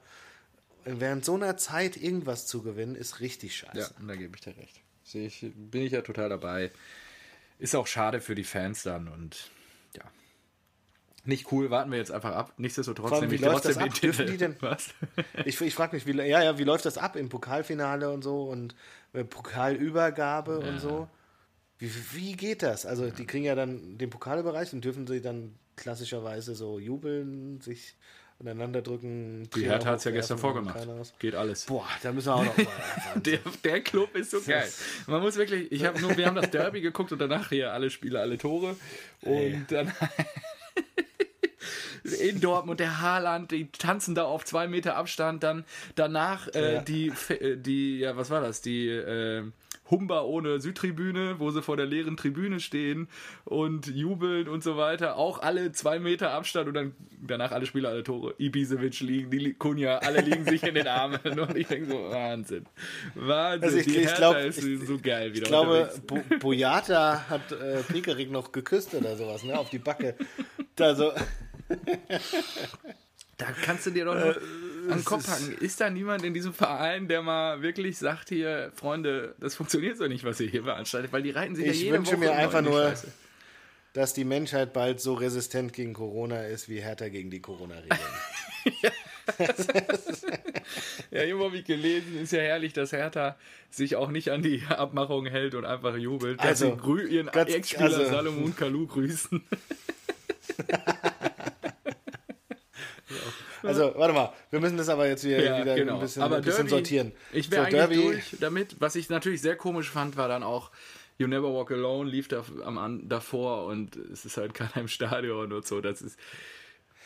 [SPEAKER 2] Während so einer Zeit irgendwas zu gewinnen, ist richtig scheiße. Ja,
[SPEAKER 1] da gebe ich dir recht. Ich, bin ich ja total dabei. Ist auch schade für die Fans dann und ja. Nicht cool, warten wir jetzt einfach ab. Nichtsdestotrotz
[SPEAKER 2] allem, nehme ich trotzdem den Titel. Die denn? (laughs) Was? Ich, ich frage mich, wie, ja, ja, wie läuft das ab im Pokalfinale und so und äh, Pokalübergabe ja. und so? Wie, wie geht das? Also, die kriegen ja dann den Pokalbereich und dürfen sie dann klassischerweise so jubeln, sich aneinander drücken.
[SPEAKER 1] Die Hertha hat es ja gestern vorgemacht. Geht alles.
[SPEAKER 2] Boah, da müssen wir auch noch mal.
[SPEAKER 1] der, der Club ist so geil. (laughs) Man muss wirklich, ich habe nur, wir haben das Derby geguckt und danach hier alle Spiele, alle Tore. Und Ey. dann (laughs) in Dortmund, der Haaland, die tanzen da auf zwei Meter Abstand, dann danach äh, ja. die, äh, die, ja, was war das? Die äh, Humba ohne Südtribüne, wo sie vor der leeren Tribüne stehen und jubeln und so weiter. Auch alle zwei Meter Abstand und dann danach alle Spieler, alle Tore. Ibisevic liegen, die Kunja, alle liegen sich in den Armen. Und ich denke so, Wahnsinn. Wahnsinn. Also
[SPEAKER 2] ich,
[SPEAKER 1] die
[SPEAKER 2] ich glaube, ist so geil wieder. Ich glaube, Bo Boyata hat äh, Pickerick noch geküsst oder sowas, ne? Auf die Backe. Da so. (laughs)
[SPEAKER 1] Da kannst du dir doch äh, an den Kopf packen. Ist da niemand in diesem Verein, der mal wirklich sagt hier, Freunde, das funktioniert so nicht, was ihr hier veranstaltet, weil die reiten sich
[SPEAKER 2] ich
[SPEAKER 1] ja jede
[SPEAKER 2] wünsche mir einfach nur, dass die Menschheit bald so resistent gegen Corona ist, wie Hertha gegen die Corona-Regeln. (laughs) (laughs)
[SPEAKER 1] ja. ja, immer wie gelesen, ist ja herrlich, dass Hertha sich auch nicht an die Abmachung hält und einfach jubelt, dass also, ihren Ex-Spieler also, Salomon Kalou grüßen. (laughs)
[SPEAKER 2] Also, warte mal, wir müssen das aber jetzt wieder, ja, wieder genau. ein bisschen, aber ein bisschen Derby, sortieren.
[SPEAKER 1] Ich wäre so, eigentlich durch damit. Was ich natürlich sehr komisch fand, war dann auch You Never Walk Alone lief da am, davor und es ist halt keiner im Stadion und so. Das ist.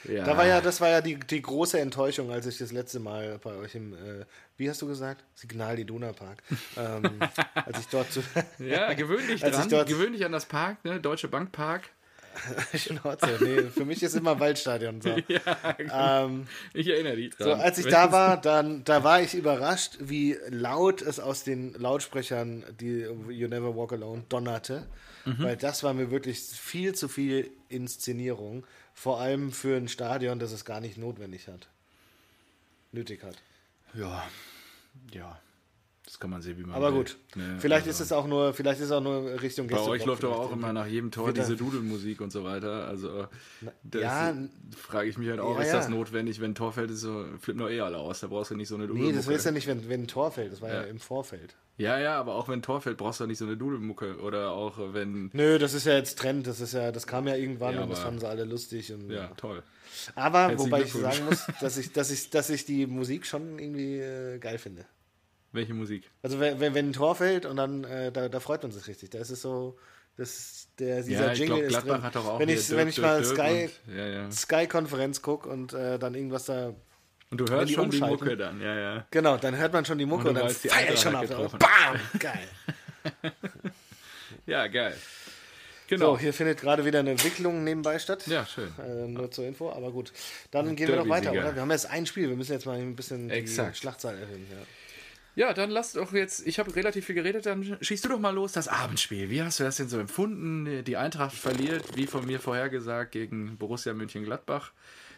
[SPEAKER 2] Ja. Da war ja, das war ja die, die große Enttäuschung, als ich das letzte Mal bei euch im, äh, wie hast du gesagt? Signal Iduna Park. ähm, (laughs) als ich dort zu.
[SPEAKER 1] ja, gewöhnlich (laughs) dran, gewöhnlich an das Park, ne? Deutsche Bank Park. (laughs)
[SPEAKER 2] Schnauze. Nee, für mich ist immer Waldstadion so. (laughs) ja,
[SPEAKER 1] genau. ähm, ich erinnere dich dran.
[SPEAKER 2] So, als ich da war, dann da war ich überrascht, wie laut es aus den Lautsprechern, die You Never Walk Alone, donnerte. Mhm. Weil das war mir wirklich viel zu viel Inszenierung. Vor allem für ein Stadion, das es gar nicht notwendig hat. Nötig hat.
[SPEAKER 1] Ja, ja. Das kann man sehen, wie man
[SPEAKER 2] Aber will. gut. Nee, vielleicht also ist es auch nur, vielleicht ist es auch nur Richtung
[SPEAKER 1] Bei euch läuft aber auch immer nach jedem Tor diese Dudelmusik und so weiter. Also das ja, frage ich mich halt auch, ja, ist das notwendig, wenn ein Tor fällt, ist so, flippen doch eh alle aus. Da brauchst du nicht so eine
[SPEAKER 2] Dudelmucke. Nee, das willst du ja nicht, wenn, wenn ein Tor fällt. Das war ja. ja im Vorfeld.
[SPEAKER 1] Ja, ja, aber auch wenn ein Tor fällt, brauchst du nicht so eine Dudelmucke. Oder auch wenn.
[SPEAKER 2] Nö, das ist ja jetzt Trend. Das ist ja, das kam ja irgendwann und das fanden sie alle lustig. Und,
[SPEAKER 1] ja, toll.
[SPEAKER 2] Aber Herzlichen wobei ich sagen muss, (laughs) dass ich, dass ich, dass ich die Musik schon irgendwie äh, geil finde.
[SPEAKER 1] Welche Musik?
[SPEAKER 2] Also wenn, wenn, ein Tor fällt und dann, äh, da, da freut man sich richtig. Da ist es so, das, der, dieser ja, Jingle glaub, ist drin.
[SPEAKER 1] Hat auch
[SPEAKER 2] wenn, ich,
[SPEAKER 1] Dirk,
[SPEAKER 2] wenn ich mal Sky, und, ja, ja. Sky-Konferenz gucke und äh, dann irgendwas da
[SPEAKER 1] und du hörst die schon die Mucke dann, ja, ja.
[SPEAKER 2] Genau, dann hört man schon die Mucke und, und dann feiert ich schon ab. Bam! Geil. (laughs)
[SPEAKER 1] ja, geil.
[SPEAKER 2] Genau. So, hier findet gerade wieder eine Entwicklung nebenbei statt.
[SPEAKER 1] Ja, schön.
[SPEAKER 2] Äh, nur zur Info, aber gut. Dann gehen wir noch weiter, oder? Wir haben jetzt ein Spiel, wir müssen jetzt mal ein bisschen
[SPEAKER 1] Exakt.
[SPEAKER 2] die Schlachtzahl erhöhen. Ja.
[SPEAKER 1] Ja, dann lass doch jetzt, ich habe relativ viel geredet, dann schießt du doch mal los, das Abendspiel. Wie hast du das denn so empfunden? Die Eintracht verliert, wie von mir vorhergesagt, gegen Borussia München-Gladbach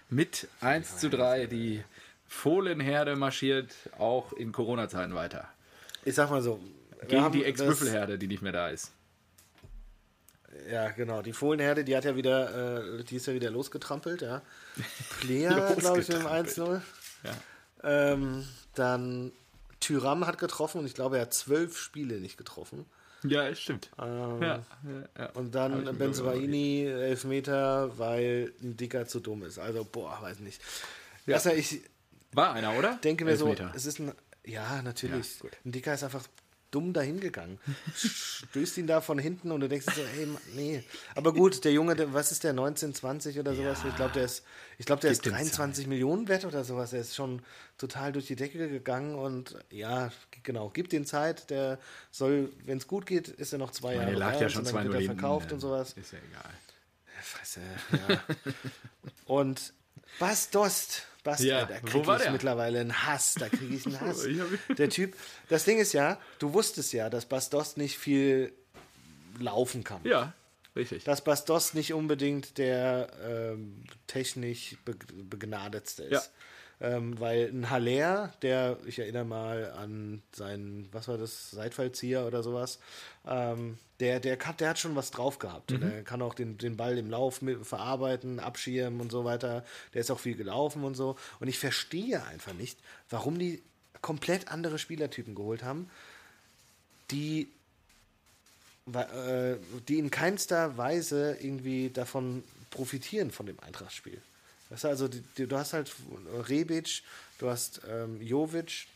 [SPEAKER 1] mit 1 zu 3. Die Fohlenherde marschiert auch in Corona-Zeiten weiter.
[SPEAKER 2] Ich sag mal so.
[SPEAKER 1] Gegen die Ex-Büffelherde, die nicht mehr da ist.
[SPEAKER 2] Ja, genau. Die Fohlenherde, die hat ja wieder, äh, die ist ja wieder losgetrampelt, ja. (laughs) Player, glaube ich, mit dem 1-0. Ja. Ähm, dann Tyram hat getroffen und ich glaube, er hat zwölf Spiele nicht getroffen.
[SPEAKER 1] Ja, stimmt. Ähm, ja,
[SPEAKER 2] ja, Und dann Benzobaini, Elfmeter, weil ein Dicker zu dumm ist. Also, boah, weiß nicht.
[SPEAKER 1] Ja. Also ich War einer, oder?
[SPEAKER 2] denke mir Elfmeter. so, es ist ein. Ja, natürlich. ein Dicker ist einfach dumm dahingegangen. Stößt ihn da von hinten und du denkst so, hey, nee. Aber gut, der Junge, der, was ist der, 19, 20 oder sowas? Ja. Ich glaube, der ist, ich glaube, der ist 23 Millionen wert oder sowas. Er ist schon total durch die Decke gegangen und ja, genau, gibt ihm Zeit. Der soll, wenn es gut geht, ist er noch zwei Jahre.
[SPEAKER 1] Der lag ja schon zwei
[SPEAKER 2] Jahre verkauft und sowas.
[SPEAKER 1] Ist ja egal.
[SPEAKER 2] Fresse, ja. (laughs) und Bas Dost. Bas,
[SPEAKER 1] Ja,
[SPEAKER 2] da kriege ich mittlerweile einen Hass. Da kriege ich einen (laughs) Hass. Der Typ, das Ding ist ja, du wusstest ja, dass Bas Dost nicht viel laufen kann.
[SPEAKER 1] Ja, richtig.
[SPEAKER 2] Dass Bas Dost nicht unbedingt der ähm, technisch be begnadetste ist.
[SPEAKER 1] Ja.
[SPEAKER 2] Ähm, weil ein Haller, der, ich erinnere mal an seinen, was war das, Seitfallzieher oder sowas, ähm, der, der, kann, der hat schon was drauf gehabt. Und er kann auch den, den Ball im Lauf mit, verarbeiten, abschirmen und so weiter. Der ist auch viel gelaufen und so. Und ich verstehe einfach nicht, warum die komplett andere Spielertypen geholt haben, die äh, die in keinster Weise irgendwie davon profitieren von dem Eintrachtspiel. Das ist also, die, die, du hast halt Rebic, du hast ähm, Jovic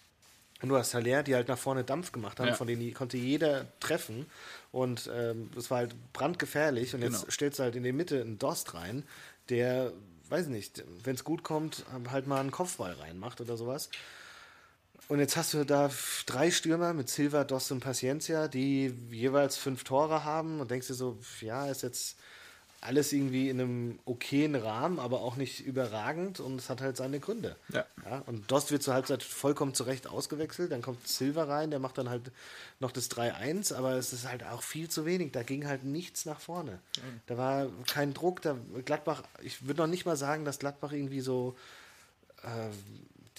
[SPEAKER 2] und du hast Haller, die halt nach vorne Dampf gemacht haben,
[SPEAKER 1] Ja.
[SPEAKER 2] von denen konnte jeder treffen. Und ähm, es war halt brandgefährlich. Und jetzt
[SPEAKER 1] Genau.
[SPEAKER 2] stellst du halt in die Mitte einen Dost rein, der, weiß nicht, wenn es gut kommt, halt mal einen Kopfball reinmacht oder sowas. Und jetzt hast du da drei Stürmer mit Silva, Dost und Paciencia, die jeweils fünf Tore haben und denkst dir so, ja, ist jetzt alles irgendwie in einem okayen Rahmen, aber auch nicht überragend und es hat halt seine Gründe.
[SPEAKER 1] Ja.
[SPEAKER 2] und Dost wird zur Halbzeit vollkommen zurecht ausgewechselt, dann kommt Silva rein, der macht dann halt noch das 3-1, aber es ist halt auch viel zu wenig, da ging halt nichts nach vorne. Da war kein Druck, da Gladbach, ich würde noch nicht mal sagen, dass Gladbach irgendwie so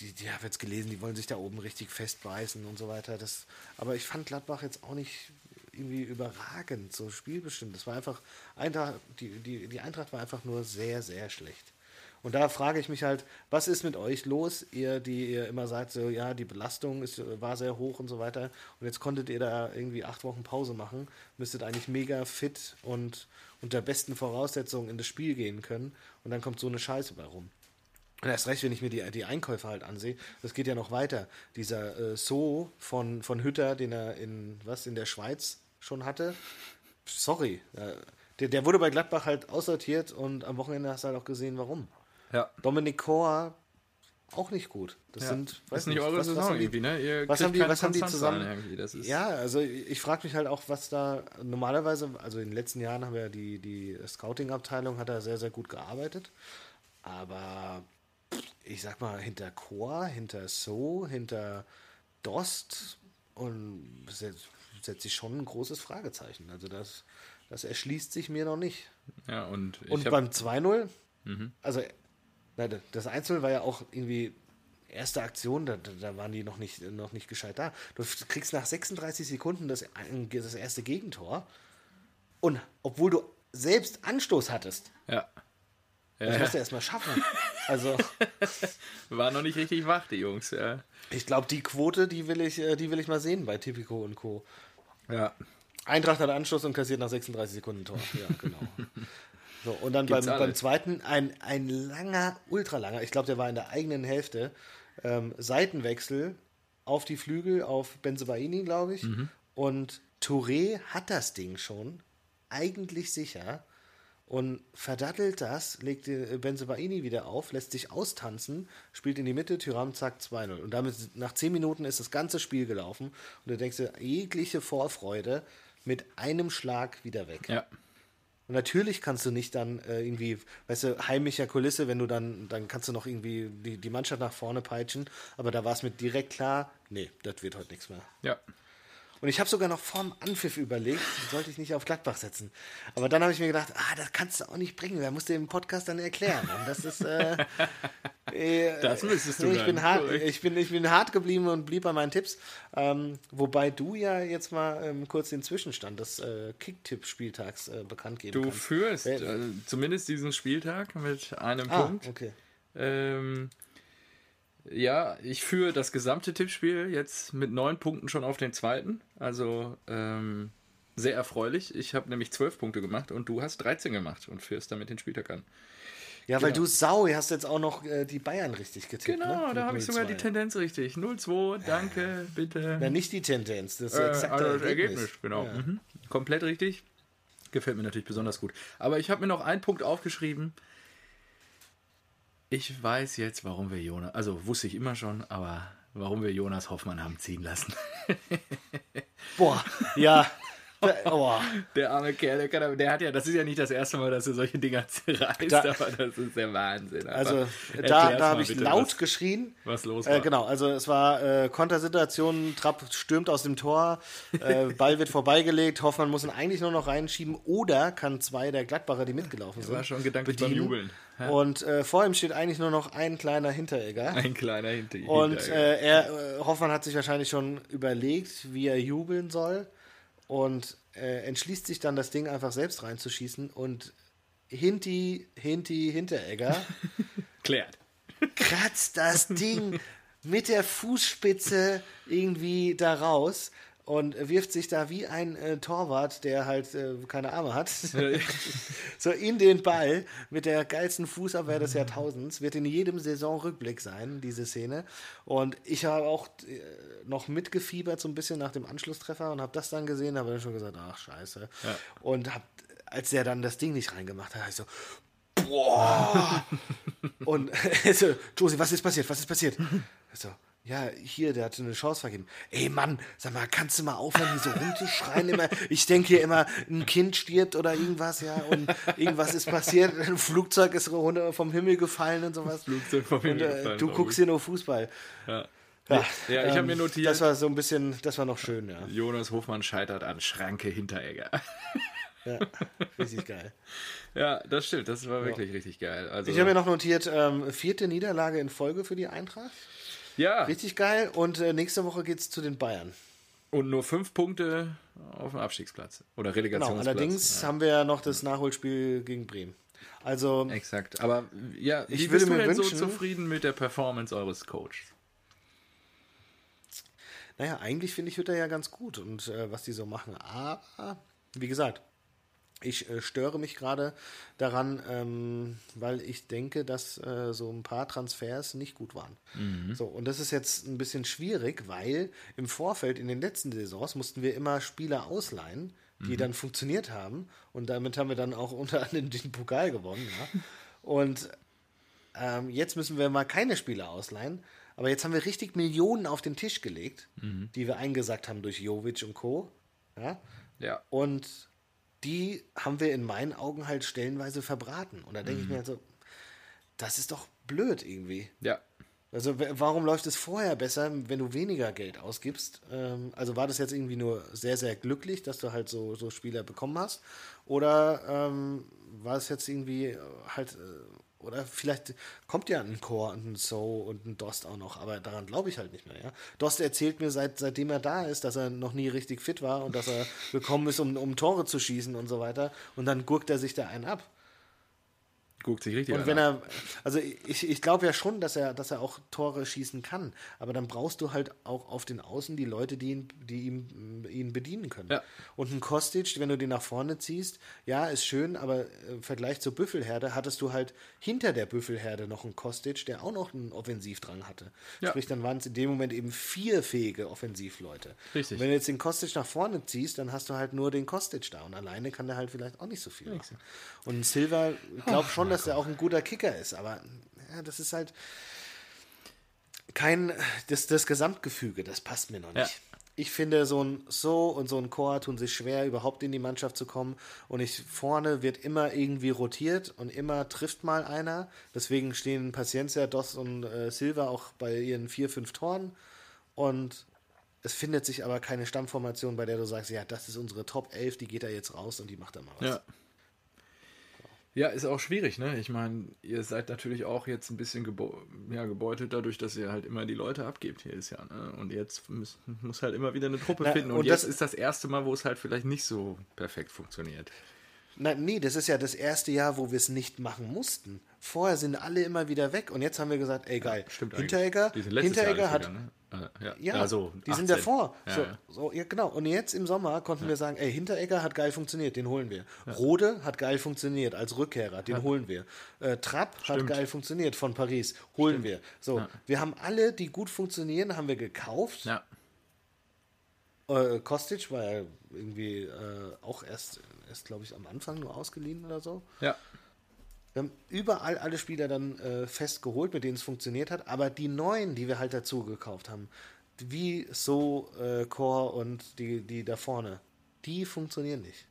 [SPEAKER 2] die, die habe jetzt gelesen, die wollen sich da oben richtig festbeißen und so weiter. Das, aber ich fand Gladbach jetzt auch nicht irgendwie überragend, so spielbestimmt. Das war einfach, Eintracht, die, die, die Eintracht war einfach nur sehr, sehr schlecht. Und da frage ich mich halt, was ist mit euch los, ihr, die ihr immer sagt, so, ja, die Belastung ist, war sehr hoch und so weiter. Und jetzt konntet ihr da irgendwie acht Wochen Pause machen, müsstet eigentlich mega fit und unter besten Voraussetzungen in das Spiel gehen können. Und dann kommt so eine Scheiße bei rum. Und erst recht, wenn ich mir die, die Einkäufe halt ansehe, das geht ja noch weiter. Dieser äh, So von, von Hütter, den er in, was, in der Schweiz schon hatte, sorry. Der, der wurde bei Gladbach halt aussortiert und am Wochenende hast du halt auch gesehen, warum.
[SPEAKER 1] Ja.
[SPEAKER 2] Dominik Kor auch nicht gut. Das
[SPEAKER 1] Ja.
[SPEAKER 2] sind,
[SPEAKER 1] das ist nicht eure
[SPEAKER 2] was, was
[SPEAKER 1] Saison
[SPEAKER 2] haben die,
[SPEAKER 1] irgendwie, ne? Ihr
[SPEAKER 2] was haben die, was haben die zusammen?
[SPEAKER 1] Das
[SPEAKER 2] ja, also ich, frage mich halt auch, was da normalerweise, also in den letzten Jahren haben wir die, die Scouting-Abteilung hat da sehr, sehr gut gearbeitet. Aber ich sag mal, hinter Chor, hinter So, hinter Dost und setzt setz ich schon ein großes Fragezeichen. Also das, das erschließt sich mir noch nicht.
[SPEAKER 1] ja, und
[SPEAKER 2] Und beim 2-0, also nein, das 1-0 war ja auch irgendwie erste Aktion, da, da- waren die noch nicht, noch nicht gescheit da. Du kriegst nach 36 Sekunden das, das erste Gegentor und obwohl du selbst Anstoß hattest,
[SPEAKER 1] ja.
[SPEAKER 2] das
[SPEAKER 1] Ja,
[SPEAKER 2] musst du erstmal schaffen. (laughs) Also
[SPEAKER 1] war noch nicht richtig wach, die Jungs. Ja.
[SPEAKER 2] ich glaube, die Quote, die will ich, äh, die will ich mal sehen bei Tipico und Co.
[SPEAKER 1] ja.
[SPEAKER 2] Eintracht hat Anschluss und kassiert nach 36 Sekunden Tor. (laughs) Ja, genau. So, und dann beim, beim zweiten ein, ein langer, ultralanger, ich glaube, der war in der eigenen Hälfte, ähm, Seitenwechsel auf die Flügel auf Benzebaini, glaube ich.
[SPEAKER 1] Mhm.
[SPEAKER 2] Und Touré hat das Ding schon, eigentlich sicher. Und verdattelt das, legt Benzebaini wieder auf, lässt sich austanzen, spielt in die Mitte, Tyram, zack, 2-0. Und damit, nach 10 Minuten ist das ganze Spiel gelaufen. Und du denkst dir, jegliche Vorfreude mit einem Schlag wieder weg.
[SPEAKER 1] ja.
[SPEAKER 2] Und natürlich kannst du nicht dann äh, irgendwie, weißt du, heimischer Kulisse, wenn du dann, dann kannst du noch irgendwie die, die Mannschaft nach vorne peitschen. Aber da war es mir direkt klar, nee, das wird heute nichts mehr.
[SPEAKER 1] Ja.
[SPEAKER 2] Und ich habe sogar noch vorm Anpfiff überlegt, sollte ich nicht auf Gladbach setzen. Aber dann habe ich mir gedacht, ah, das kannst du auch nicht bringen. Wer muss dir im Podcast dann erklären? Und das ist. Äh, (laughs) äh,
[SPEAKER 1] Das müsstest du
[SPEAKER 2] ich
[SPEAKER 1] dann,
[SPEAKER 2] bin, hart, ich, bin, ich bin hart geblieben und blieb bei meinen Tipps. Ähm, wobei du ja jetzt mal ähm, kurz den Zwischenstand des äh, Kicktipp-Spieltags äh, bekannt geben
[SPEAKER 1] Du
[SPEAKER 2] kannst.
[SPEAKER 1] führst
[SPEAKER 2] Wer-
[SPEAKER 1] äh, zumindest diesen Spieltag mit einem
[SPEAKER 2] Ah,
[SPEAKER 1] Punkt.
[SPEAKER 2] okay.
[SPEAKER 1] Ähm, ja, ich führe das gesamte Tippspiel jetzt mit neun Punkten schon auf den zweiten. Also ähm, sehr erfreulich. Ich habe nämlich zwölf Punkte gemacht und du hast 13 gemacht und führst damit den Spieltag an.
[SPEAKER 2] Ja, weil
[SPEAKER 1] Genau.
[SPEAKER 2] du Sau, hast jetzt auch noch äh, die Bayern richtig getippt.
[SPEAKER 1] Genau,
[SPEAKER 2] ne?
[SPEAKER 1] da habe ich sogar
[SPEAKER 2] 0-2.
[SPEAKER 1] die Tendenz richtig. 0-2, danke, bitte.
[SPEAKER 2] Na, nicht die Tendenz, das ist
[SPEAKER 1] Äh,
[SPEAKER 2] exakt
[SPEAKER 1] also
[SPEAKER 2] das
[SPEAKER 1] das Ergebnis, genau.
[SPEAKER 2] Ja.
[SPEAKER 1] Mhm. Komplett richtig. Gefällt mir natürlich besonders gut. Aber ich habe mir noch einen Punkt aufgeschrieben. Ich weiß jetzt, warum wir Jonas, also wusste ich immer schon, aber warum wir Jonas Hoffmann haben ziehen lassen.
[SPEAKER 2] Boah, ja, (laughs)
[SPEAKER 1] oh. (laughs) Der arme Kerl, der, kann, der, hat ja, das ist ja nicht das erste Mal, dass er solche Dinger zerreißt, da, aber das ist der Wahnsinn.
[SPEAKER 2] Also da, da habe ich laut was, geschrien.
[SPEAKER 1] Was los
[SPEAKER 2] äh, war. Äh, genau, also es war äh, Kontersituation, Trapp stürmt aus dem Tor, äh, Ball wird vorbeigelegt, Hoffmann muss ihn eigentlich nur noch reinschieben oder kann zwei der Gladbacher, die mitgelaufen sind,
[SPEAKER 1] war schon gedanklich beim Jubeln.
[SPEAKER 2] Ja. Und äh, vor ihm steht eigentlich nur noch ein kleiner Hinteregger.
[SPEAKER 1] Ein kleiner Hinteregger.
[SPEAKER 2] Und äh, er, äh, Hoffmann hat sich wahrscheinlich schon überlegt, wie er jubeln soll. Und äh, entschließt sich dann, das Ding einfach selbst reinzuschießen. Und Hinti, Hinti, Hinteregger. (laughs)
[SPEAKER 1] Klärt.
[SPEAKER 2] Kratzt das Ding (laughs) mit der Fußspitze irgendwie da raus und wirft sich da wie ein äh, Torwart, der halt äh, keine Arme hat, (laughs) so in den Ball mit der geilsten Fußabwehr des Jahrtausends. Wird in jedem Saisonrückblick sein, diese Szene. Und ich habe auch äh, noch mitgefiebert so ein bisschen nach dem Anschlusstreffer und habe das dann gesehen, habe dann schon gesagt, ach scheiße. Ja. Und hab, als der dann das Ding nicht reingemacht hat, habe ich so, (laughs) boah. und (laughs) so, Josie, was ist passiert? Was ist passiert? So, ja, hier, der hatte eine Chance vergeben. Ey Mann, sag mal, kannst du mal aufhören, hier so rumzuschreien immer? Ich denke hier immer, ein Kind stirbt oder irgendwas, ja, und irgendwas ist passiert, (laughs) ein Flugzeug ist runter vom Himmel gefallen und sowas.
[SPEAKER 1] Flugzeug vom Himmel
[SPEAKER 2] und, äh, gefallen. Du guckst hier nur Fußball.
[SPEAKER 1] Ja. Ja, ja ich ähm, habe mir notiert.
[SPEAKER 2] Das war so ein bisschen, das war noch schön, ja.
[SPEAKER 1] Jonas Hofmann scheitert an Schranke Hinteregger.
[SPEAKER 2] Ja, richtig geil. (laughs)
[SPEAKER 1] Ja, das stimmt, das war wirklich ja. richtig geil. Also,
[SPEAKER 2] ich habe mir noch notiert, ähm, vierte Niederlage in Folge für die Eintracht.
[SPEAKER 1] Ja.
[SPEAKER 2] Richtig geil. Und äh, nächste Woche geht es zu den Bayern.
[SPEAKER 1] Und nur fünf Punkte auf dem Abstiegsplatz oder Relegationsplatz.
[SPEAKER 2] Genau, allerdings ja. haben wir ja noch das Nachholspiel gegen Bremen. Also
[SPEAKER 1] exakt. Aber ja,
[SPEAKER 2] ich würde mir
[SPEAKER 1] denn
[SPEAKER 2] wünschen,
[SPEAKER 1] so zufrieden mit der Performance eures Coaches?
[SPEAKER 2] Naja, eigentlich finde ich, wird er ja ganz gut und äh, was die so machen. Aber wie gesagt, ich äh, störe mich gerade daran, ähm, weil ich denke, dass äh, so ein paar Transfers nicht gut waren. Mhm. So, und das ist jetzt ein bisschen schwierig, weil im Vorfeld in den letzten Saisons mussten wir immer Spieler ausleihen, die mhm. dann funktioniert haben. Und damit haben wir dann auch (laughs) unter anderem den Pokal gewonnen. Ja? Und ähm, jetzt müssen wir mal keine Spieler ausleihen. Aber jetzt haben wir richtig Millionen auf den Tisch gelegt, mhm. die wir eingesackt haben durch Jovic und Co. Ja.
[SPEAKER 1] ja.
[SPEAKER 2] Und die haben wir in meinen Augen halt stellenweise verbraten. Und da denke mhm. ich mir halt so, das ist doch blöd irgendwie.
[SPEAKER 1] Ja.
[SPEAKER 2] Also warum läuft es vorher besser, wenn du weniger Geld ausgibst? Ähm, also war das jetzt irgendwie nur sehr, sehr glücklich, dass du halt so, so Spieler bekommen hast? Oder ähm, war es jetzt irgendwie halt äh, oder vielleicht kommt ja ein Core und ein So und ein Dost auch noch, aber daran glaube ich halt nicht mehr. Ja? Dost erzählt mir, seit, seitdem er da ist, dass er noch nie richtig fit war und dass er gekommen ist, um, um Tore zu schießen und so weiter. Und dann gurkt er sich da einen ab
[SPEAKER 1] guckt sich richtig
[SPEAKER 2] Und wenn er, also ich, ich glaube ja schon, dass er, dass er auch Tore schießen kann, aber dann brauchst du halt auch auf den Außen die Leute, die ihn, die ihm, ihn bedienen können.
[SPEAKER 1] Ja.
[SPEAKER 2] Und ein Kostic, wenn du den nach vorne ziehst, ja, ist schön, aber im Vergleich zur Büffelherde hattest du halt hinter der Büffelherde noch einen Kostic, der auch noch einen Offensivdrang hatte. Ja. Sprich, dann waren es in dem Moment eben vier fähige Offensivleute.
[SPEAKER 1] Richtig.
[SPEAKER 2] Und wenn du jetzt den Kostic nach vorne ziehst, dann hast du halt nur den Kostic da und alleine kann der halt vielleicht auch nicht so viel machen. Und Silva, ich glaube schon, dass er auch ein guter Kicker ist, aber ja, das ist halt kein, das, das Gesamtgefüge, das passt mir noch nicht. Ja. Ich finde, so ein So und so ein Chor tun sich schwer, überhaupt in die Mannschaft zu kommen. Und ich vorne wird immer irgendwie rotiert und immer trifft mal einer. Deswegen stehen Paciencia, Dos und äh, Silva auch bei ihren vier, fünf Toren. Und es findet sich aber keine Stammformation, bei der du sagst, ja, das ist unsere Top 11, die geht da jetzt raus und die macht da mal was.
[SPEAKER 1] Ja. Ja, ist auch schwierig, ne? Ich meine, ihr seid natürlich auch jetzt ein bisschen gebe ja, gebeutelt dadurch, dass ihr halt immer die Leute abgebt jedes Jahr, ne? Und jetzt muss, muss halt immer wieder eine Truppe Na, finden. Und, und jetzt ist das erste Mal, wo es halt vielleicht nicht so perfekt funktioniert.
[SPEAKER 2] Na, nee, das ist ja das erste Jahr, wo wir es nicht machen mussten. Vorher sind alle immer wieder weg und jetzt haben wir gesagt, ey geil,
[SPEAKER 1] ja, stimmt
[SPEAKER 2] Hinteregger, Hinteregger hat, ne?
[SPEAKER 1] Äh, ja, ja also
[SPEAKER 2] die 18. sind davor. Ja, so, ja. So, ja, genau. Und jetzt im Sommer konnten wir sagen, ey, Hinteregger hat geil funktioniert, den holen wir. Rode hat geil funktioniert als Rückkehrer, den holen wir. Äh, Trapp Stimmt. hat geil funktioniert von Paris, holen Stimmt. wir. So, wir haben alle, die gut funktionieren, haben wir gekauft.
[SPEAKER 1] Ja.
[SPEAKER 2] Äh, Kostic war ja irgendwie äh, auch erst, erst glaube ich, am Anfang nur ausgeliehen oder so.
[SPEAKER 1] Ja.
[SPEAKER 2] Wir haben überall alle Spieler dann äh, festgeholt, mit denen es funktioniert hat. Aber die neuen, die wir halt dazu gekauft haben, wie So, äh, Core und die, die da vorne, die funktionieren nicht.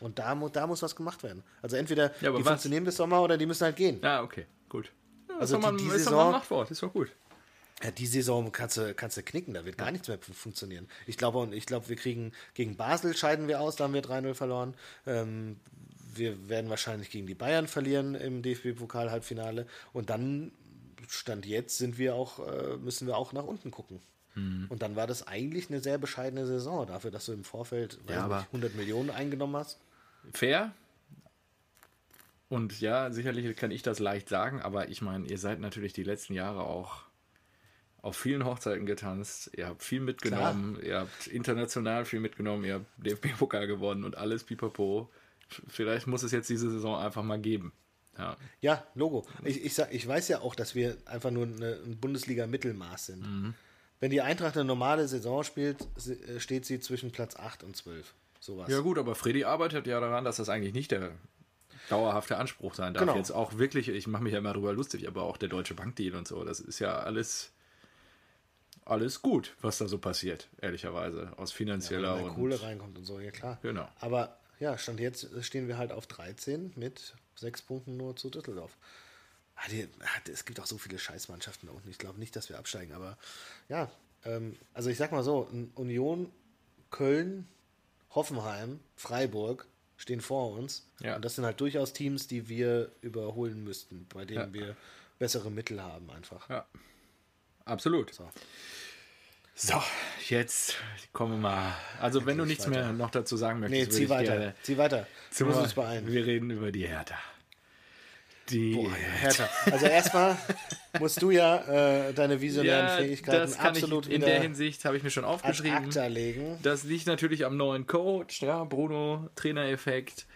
[SPEAKER 2] Und da, da muss was gemacht werden. Also entweder ja, die was? funktionieren bis Sommer oder die müssen halt gehen.
[SPEAKER 1] Ja, okay, gut.
[SPEAKER 2] Ja, also die, die Saison, Machtwort, ist doch gut. Ja, die Saison kannst du, kannst du knicken, da wird gar nichts mehr funktionieren. Ich glaube, ich glaube, wir kriegen gegen Basel scheiden wir aus, da haben wir 3-0 verloren. Ähm, wir werden wahrscheinlich gegen die Bayern verlieren im DFB-Pokal-Halbfinale. Und dann, Stand jetzt, sind wir auch, äh, müssen wir auch nach unten gucken. Mhm. Und dann war das eigentlich eine sehr bescheidene Saison dafür, dass du im Vorfeld
[SPEAKER 1] ja,
[SPEAKER 2] nicht, 100 Millionen eingenommen hast.
[SPEAKER 1] Fair. Und ja, sicherlich kann ich das leicht sagen, aber ich meine, ihr seid natürlich die letzten Jahre auch auf vielen Hochzeiten getanzt, ihr habt viel mitgenommen, Klar. ihr habt international viel mitgenommen, ihr habt DFB-Pokal gewonnen und alles pipapo. Vielleicht muss es jetzt diese Saison einfach mal geben. Ja,
[SPEAKER 2] ja Logo. Ich, ich, sag, ich weiß ja auch, dass wir einfach nur eine, ein Bundesliga-Mittelmaß sind. Mhm. Wenn die Eintracht eine normale Saison spielt, äh, steht sie zwischen Platz 8 und 12. Sowas.
[SPEAKER 1] Ja, gut, aber Freddy arbeitet ja daran, dass das eigentlich nicht der dauerhafte Anspruch sein darf. Genau. Jetzt auch wirklich, ich mache mich ja immer darüber lustig, aber auch der Deutsche Bankdeal und so, das ist ja alles alles gut, was da so passiert, ehrlicherweise, aus finanzieller ja, wenn
[SPEAKER 2] und Kohle reinkommt und so, ja klar.
[SPEAKER 1] Genau.
[SPEAKER 2] Aber ja, stand jetzt stehen wir halt auf 13 mit sechs Punkten nur zu Düsseldorf. Ah, ah, es gibt auch so viele Scheißmannschaften da unten. Ich glaube nicht, dass wir absteigen, aber ja, ähm, also ich sag mal so, Union, Köln, Hoffenheim, Freiburg stehen vor uns. Ja. Und das sind halt durchaus Teams, die wir überholen müssten, bei denen ja. wir bessere Mittel haben einfach.
[SPEAKER 1] Ja. Absolut. So. So, jetzt kommen wir mal. Also, wenn du nichts weiter. mehr noch dazu sagen möchtest,
[SPEAKER 2] nee, zieh weiter. Zieh weiter.
[SPEAKER 1] Wir müssen uns beeilen. Wir reden über die Hertha.
[SPEAKER 2] Die Boah, Hertha. Also erstmal (laughs) musst du ja äh, deine visionären ja, Fähigkeiten absolut
[SPEAKER 1] ich, In der Hinsicht habe ich mir schon aufgeschrieben. Das liegt natürlich am neuen Coach, ja, Bruno, Trainereffekt.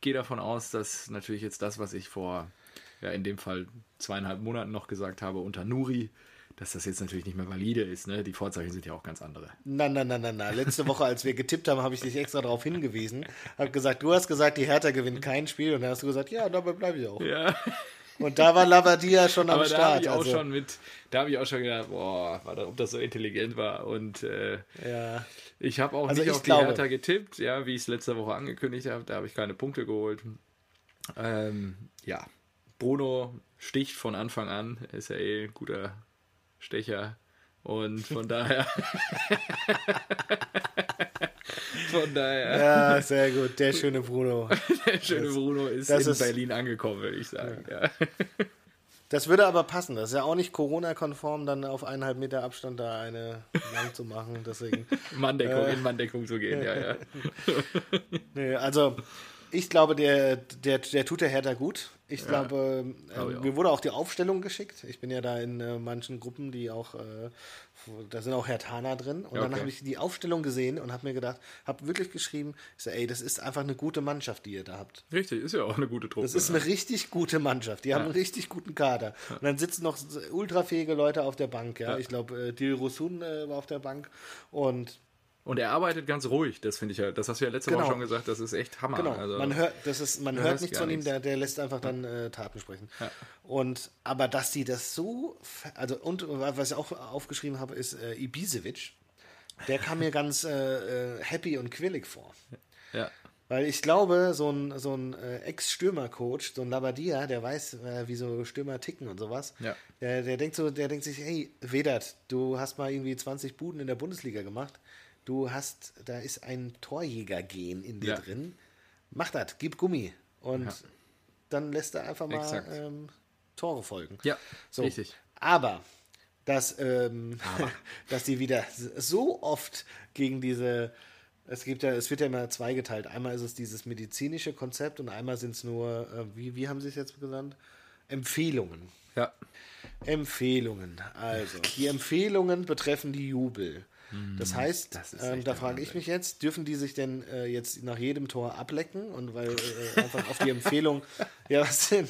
[SPEAKER 1] Gehe davon aus, dass natürlich jetzt das, was ich vor, ja, in dem Fall zweieinhalb Monaten noch gesagt habe, unter Nuri dass das jetzt natürlich nicht mehr valide ist. Ne? Die Vorzeichen sind ja auch ganz andere.
[SPEAKER 2] Nein, nein, nein, nein, nein. Letzte Woche, als wir getippt haben, habe ich dich extra darauf hingewiesen. Habe gesagt, du hast gesagt, die Hertha gewinnt kein Spiel. Und dann hast du gesagt, ja, dabei bleibe ich auch.
[SPEAKER 1] Ja.
[SPEAKER 2] Und da war Labadia schon am Aber Start. Da
[SPEAKER 1] habe ich auch also. schon mit, da habe ich auch schon gedacht, boah, ob das so intelligent war. Und äh,
[SPEAKER 2] ja.
[SPEAKER 1] ich habe auch also nicht auf glaube, die Hertha getippt, ja, wie ich es letzte Woche angekündigt habe. Da habe ich keine Punkte geholt. Ähm, ja, Bruno sticht von Anfang an, ist ja eh ein guter Stecher. Und (laughs) von daher. (laughs) von daher.
[SPEAKER 2] Ja, sehr gut. Der schöne Bruno. (laughs)
[SPEAKER 1] Der schöne das, Bruno ist in ist, Berlin angekommen, würde ich sagen. Ja. ja.
[SPEAKER 2] Das würde aber passen. Das ist ja auch nicht Corona-konform, dann auf eineinhalb Meter Abstand da eine lang zu machen. Deswegen.
[SPEAKER 1] Manndeckung, äh, in Manndeckung zu gehen, ja, ja.
[SPEAKER 2] nee, also ich glaube, der, der, der tut der Hertha gut. Ich ja. glaube, äh, mir wurde auch die Aufstellung geschickt. Ich bin ja da in äh, manchen Gruppen, die auch, äh, da sind auch Hertaner drin. Und okay. dann habe ich die Aufstellung gesehen und habe mir gedacht, habe wirklich geschrieben, ich so, ey, das ist einfach eine gute Mannschaft, die ihr da habt.
[SPEAKER 1] Richtig, ist ja auch eine gute Truppe.
[SPEAKER 2] Das ist eine richtig gute Mannschaft. Die haben einen richtig guten Kader. Und dann sitzen noch ultrafähige Leute auf der Bank. Ja, ich glaube, äh, Dil Rosun äh, war auf der Bank und
[SPEAKER 1] und er arbeitet ganz ruhig, das finde ich ja, das hast du ja letzte genau. Woche schon gesagt, das ist echt Hammer. Genau.
[SPEAKER 2] Also, man hört, das ist, man hört nichts von ihm, der, der lässt einfach dann äh, Taten sprechen. Ja. Und aber dass sie das so, also und was ich auch aufgeschrieben habe, ist äh, Ibisevic. Der kam mir (laughs) ganz äh, äh, happy und quillig vor.
[SPEAKER 1] Ja.
[SPEAKER 2] Weil ich glaube, so ein, so ein äh, Ex-Stürmer-Coach, so ein Labadia, der weiß, äh, wie so Stürmer ticken und sowas.
[SPEAKER 1] Ja.
[SPEAKER 2] Der, der denkt so, der denkt sich, hey, Vedat, du hast mal irgendwie 20 Buden in der Bundesliga gemacht du hast, da ist ein Torjäger-Gen in dir ja. drin. Mach das, gib Gummi. Und ja. dann lässt er einfach mal ähm, Tore folgen.
[SPEAKER 1] Ja, so. richtig.
[SPEAKER 2] Aber dass, ähm, Aber. (laughs) dass die wieder so oft gegen diese es gibt ja, es wird ja immer zweigeteilt. Einmal ist es dieses medizinische Konzept und einmal sind es nur, äh, wie, wie haben Sie es jetzt genannt? Empfehlungen.
[SPEAKER 1] Ja.
[SPEAKER 2] Empfehlungen. Also, die Empfehlungen betreffen die Jubel. Das hm, heißt, das ähm, da frage ich mich jetzt, dürfen die sich denn äh, jetzt nach jedem Tor ablecken und weil äh, einfach auf die Empfehlung, (laughs) ja was denn,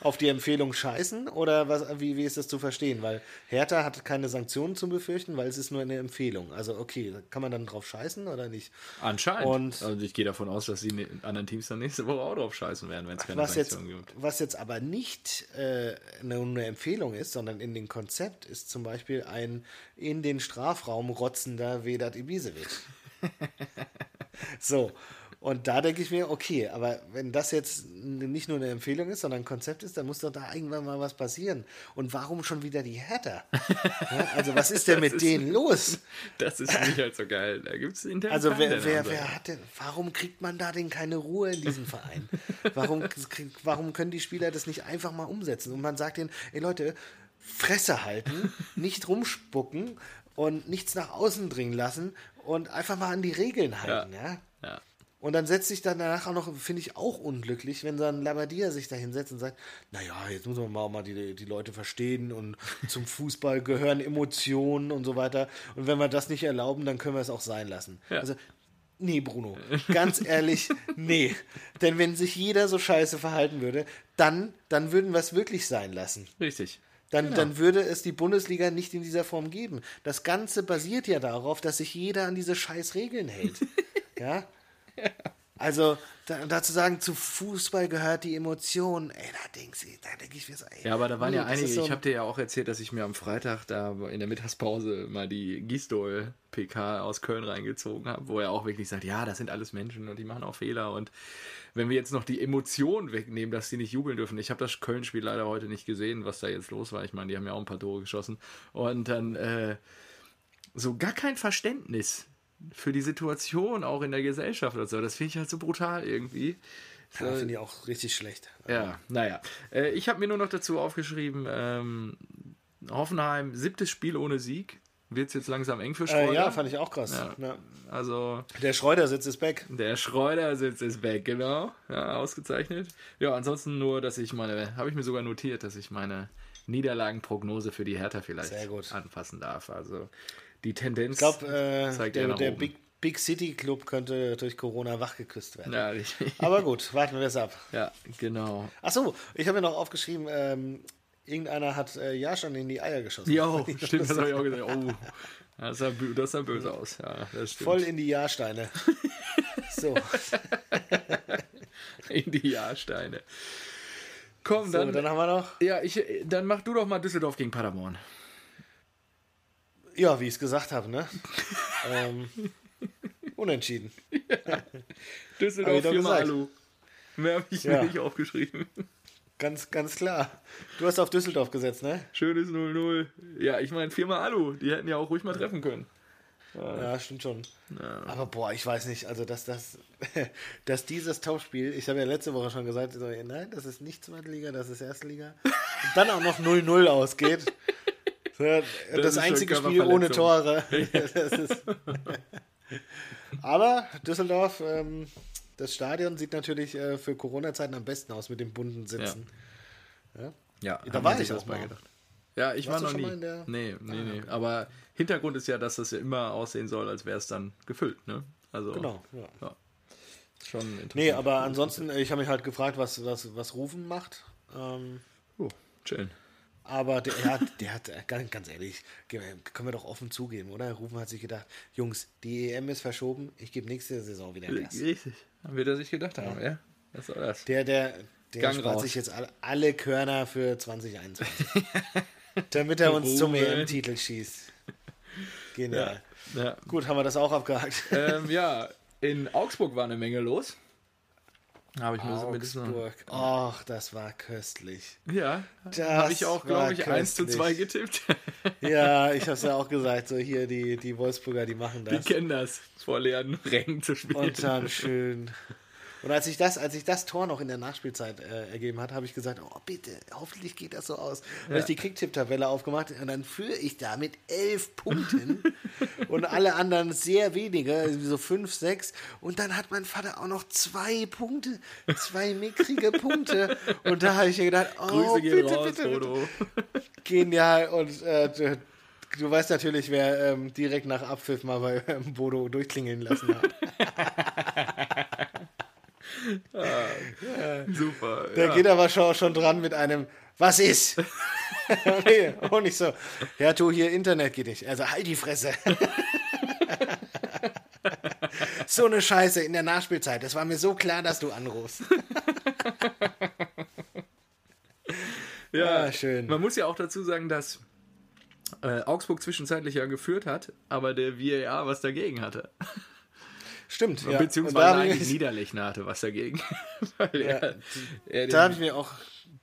[SPEAKER 2] auf die Empfehlung scheißen oder was, wie, wie ist das zu verstehen? Weil Hertha hat keine Sanktionen zu befürchten, weil es ist nur eine Empfehlung. Also okay, kann man dann drauf scheißen oder nicht?
[SPEAKER 1] Anscheinend. Und also ich gehe davon aus, dass die ne, anderen Teams dann nächste Woche auch drauf scheißen werden, wenn es keine was Sanktionen
[SPEAKER 2] jetzt, gibt. Was jetzt aber nicht äh, eine, eine Empfehlung ist, sondern in dem Konzept ist zum Beispiel ein in den Strafraum rotzender Vedat Ibisevic. (laughs) so. Und da denke ich mir, okay, aber wenn das jetzt nicht nur eine Empfehlung ist, sondern ein Konzept ist, dann muss doch da irgendwann mal was passieren. Und warum schon wieder die Hertha? ja, also was ist denn (laughs) mit ist, denen los?
[SPEAKER 1] Das ist nicht halt so geil. Da gibt es
[SPEAKER 2] Also wer, wer, wer hat denn, warum kriegt man da denn keine Ruhe in diesem Verein? Warum, warum können die Spieler das nicht einfach mal umsetzen? Und man sagt denen, ey Leute, Fresse halten, nicht rumspucken und nichts nach außen dringen lassen und einfach mal an die Regeln halten, ja. ja? ja. Und dann setzt sich dann danach auch noch, finde ich auch unglücklich, wenn dann Labadia sich da hinsetzt und sagt, naja, jetzt muss man mal, mal die, die Leute verstehen und (laughs) zum Fußball gehören Emotionen und so weiter. Und wenn wir das nicht erlauben, dann können wir es auch sein lassen. Ja. Also, nee, Bruno, (laughs) ganz ehrlich, nee. Denn wenn sich jeder so scheiße verhalten würde, dann, dann würden wir es wirklich sein lassen.
[SPEAKER 1] Richtig.
[SPEAKER 2] Dann, genau. dann würde es die Bundesliga nicht in dieser Form geben. Das Ganze basiert ja darauf, dass sich jeder an diese scheiß Regeln hält. (laughs) ja? Also, da, dazu sagen, zu Fußball gehört die Emotion, ey, da denke denk ich mir so, ey.
[SPEAKER 1] Ja, aber da waren nee, ja einige, so ich habe dir ja auch erzählt, dass ich mir am Freitag da in der Mittagspause mal die Gisdol PK aus Köln reingezogen habe, wo er auch wirklich sagt, ja, das sind alles Menschen und die machen auch Fehler und wenn wir jetzt noch die Emotion wegnehmen, dass sie nicht jubeln dürfen. Ich habe das Köln-Spiel leider heute nicht gesehen, was da jetzt los war. Ich meine, die haben ja auch ein paar Tore geschossen und dann äh, so gar kein Verständnis für die Situation auch in der Gesellschaft und so. Das finde ich halt so brutal irgendwie.
[SPEAKER 2] Ja, so, finde ich auch richtig schlecht.
[SPEAKER 1] Ja, naja. Äh, ich habe mir nur noch dazu aufgeschrieben, ähm, Hoffenheim, siebtes Spiel ohne Sieg. Wird es jetzt langsam eng für Schreuder? Äh,
[SPEAKER 2] ja, fand ich auch krass.
[SPEAKER 1] Ja. Ja. Also,
[SPEAKER 2] der Schreudersitz ist back.
[SPEAKER 1] Der Schreudersitz ist back, genau. Ja, ausgezeichnet. Ja, ansonsten nur, dass ich meine, habe ich mir sogar notiert, dass ich meine Niederlagenprognose für die Hertha vielleicht anpassen darf. Also die Tendenz
[SPEAKER 2] ich glaub, äh, zeigt der, der Big, Big City Club könnte durch Corona wachgeküsst werden. Ja, Aber gut, warten wir es ab.
[SPEAKER 1] Ja, genau.
[SPEAKER 2] Achso, ich habe mir noch aufgeschrieben, ähm, irgendeiner hat äh, ja schon in die Eier geschossen. (laughs)
[SPEAKER 1] Ja, stimmt, das habe ich auch gesagt. Oh, das sah, das sah böse aus. Ja.
[SPEAKER 2] Voll in die Jahrsteine. (laughs) so. (laughs)
[SPEAKER 1] in die Jahrsteine. Komm,
[SPEAKER 2] so,
[SPEAKER 1] dann,
[SPEAKER 2] dann haben wir noch.
[SPEAKER 1] Ja, ich, dann mach du doch mal Düsseldorf gegen Paderborn.
[SPEAKER 2] Ja, wie ich es gesagt habe, ne? ähm, unentschieden. Ja.
[SPEAKER 1] Düsseldorf viermal Alu. Mehr habe ich ja. mir nicht aufgeschrieben.
[SPEAKER 2] Ganz, ganz klar. Du hast auf Düsseldorf gesetzt, ne?
[SPEAKER 1] Schönes 0-0. Ja, ich meine, viermal Alu. Die hätten ja auch ruhig mal treffen können.
[SPEAKER 2] Ja, ja stimmt schon. Ja. Aber boah, ich weiß nicht, also dass das, (laughs) dass dieses Tauschspiel, ich habe ja letzte Woche schon gesagt, so, nein, das ist nicht zweite Liga, das ist erste Liga. Und dann auch noch 0-0 ausgeht. (laughs) Das, das einzige Spiel ohne Tore. (laughs) Aber Düsseldorf, ähm, das Stadion sieht natürlich äh, für Corona-Zeiten am besten aus mit den bunten Sitzen.
[SPEAKER 1] Ja, ja, ja da war ich auch mal gedacht. Ja, ich Warst war noch nie. Nee, nee, ah, nee. Aber Hintergrund ist ja, dass das ja immer aussehen soll, als wäre es dann gefüllt, ne? Also,
[SPEAKER 2] genau, ja. ja.
[SPEAKER 1] Schon interessant.
[SPEAKER 2] Nee, aber ansonsten, ich habe mich halt gefragt, was, was, was Rufen macht. Ähm,
[SPEAKER 1] oh, chillen.
[SPEAKER 2] Aber der, der, hat, der hat, ganz, ganz ehrlich, können wir doch offen zugeben, oder? Rufen hat sich gedacht, Jungs, die EM ist verschoben, ich gebe nächste Saison wieder Gas.
[SPEAKER 1] Richtig, wird er sich gedacht haben, ja.
[SPEAKER 2] Was soll das? Der, der, der Gang spart raus. sich jetzt alle, alle Körner für (laughs) 2021. damit er uns zum EM-Titel schießt. Genial. Ja, ja. Gut, haben wir das auch abgehakt.
[SPEAKER 1] Ähm, ja, in Augsburg war eine Menge los.
[SPEAKER 2] Habe ich mir Augsburg. So Ach, das war köstlich.
[SPEAKER 1] Ja, habe ich auch, glaube ich, köstlich. 1 zu 2 getippt. (laughs)
[SPEAKER 2] ja, ich habe es ja auch gesagt, so hier die, die Wolfsburger, die machen das.
[SPEAKER 1] Die kennen das, vor leeren Rängen zu spielen.
[SPEAKER 2] Und dann schön und als ich das, als ich das Tor noch in der Nachspielzeit äh, ergeben hat, habe ich gesagt, oh bitte, hoffentlich geht das so aus. Ja. habe ich die Kicktipp-Tabelle aufgemacht und dann führe ich da mit elf Punkten (laughs) und alle anderen sehr wenige, so fünf, sechs. Und dann hat mein Vater auch noch zwei Punkte, zwei mickrige Punkte. Und da habe ich mir gedacht, oh bitte, raus, bitte, bitte. Genial. Und äh, du, du weißt natürlich, wer ähm, direkt nach Abpfiff mal bei ähm, Bodo durchklingeln lassen hat. (laughs)
[SPEAKER 1] Ah, super.
[SPEAKER 2] Der ja. geht aber schon, schon dran mit einem Was ist? (laughs) nee, auch nicht so. Ja, du, hier Internet geht nicht. Also halt die Fresse. (laughs) so eine Scheiße in der Nachspielzeit. Das war mir so klar, dass du anrufst. (laughs)
[SPEAKER 1] ja, ah, schön. Man muss ja auch dazu sagen, dass äh, Augsburg zwischenzeitlich ja geführt hat, aber der VAR was dagegen hatte.
[SPEAKER 2] Stimmt,
[SPEAKER 1] ja. Beziehungsweise eigentlich (laughs) Niederlechnate was dagegen. (laughs) Weil
[SPEAKER 2] er, er da habe ich mir auch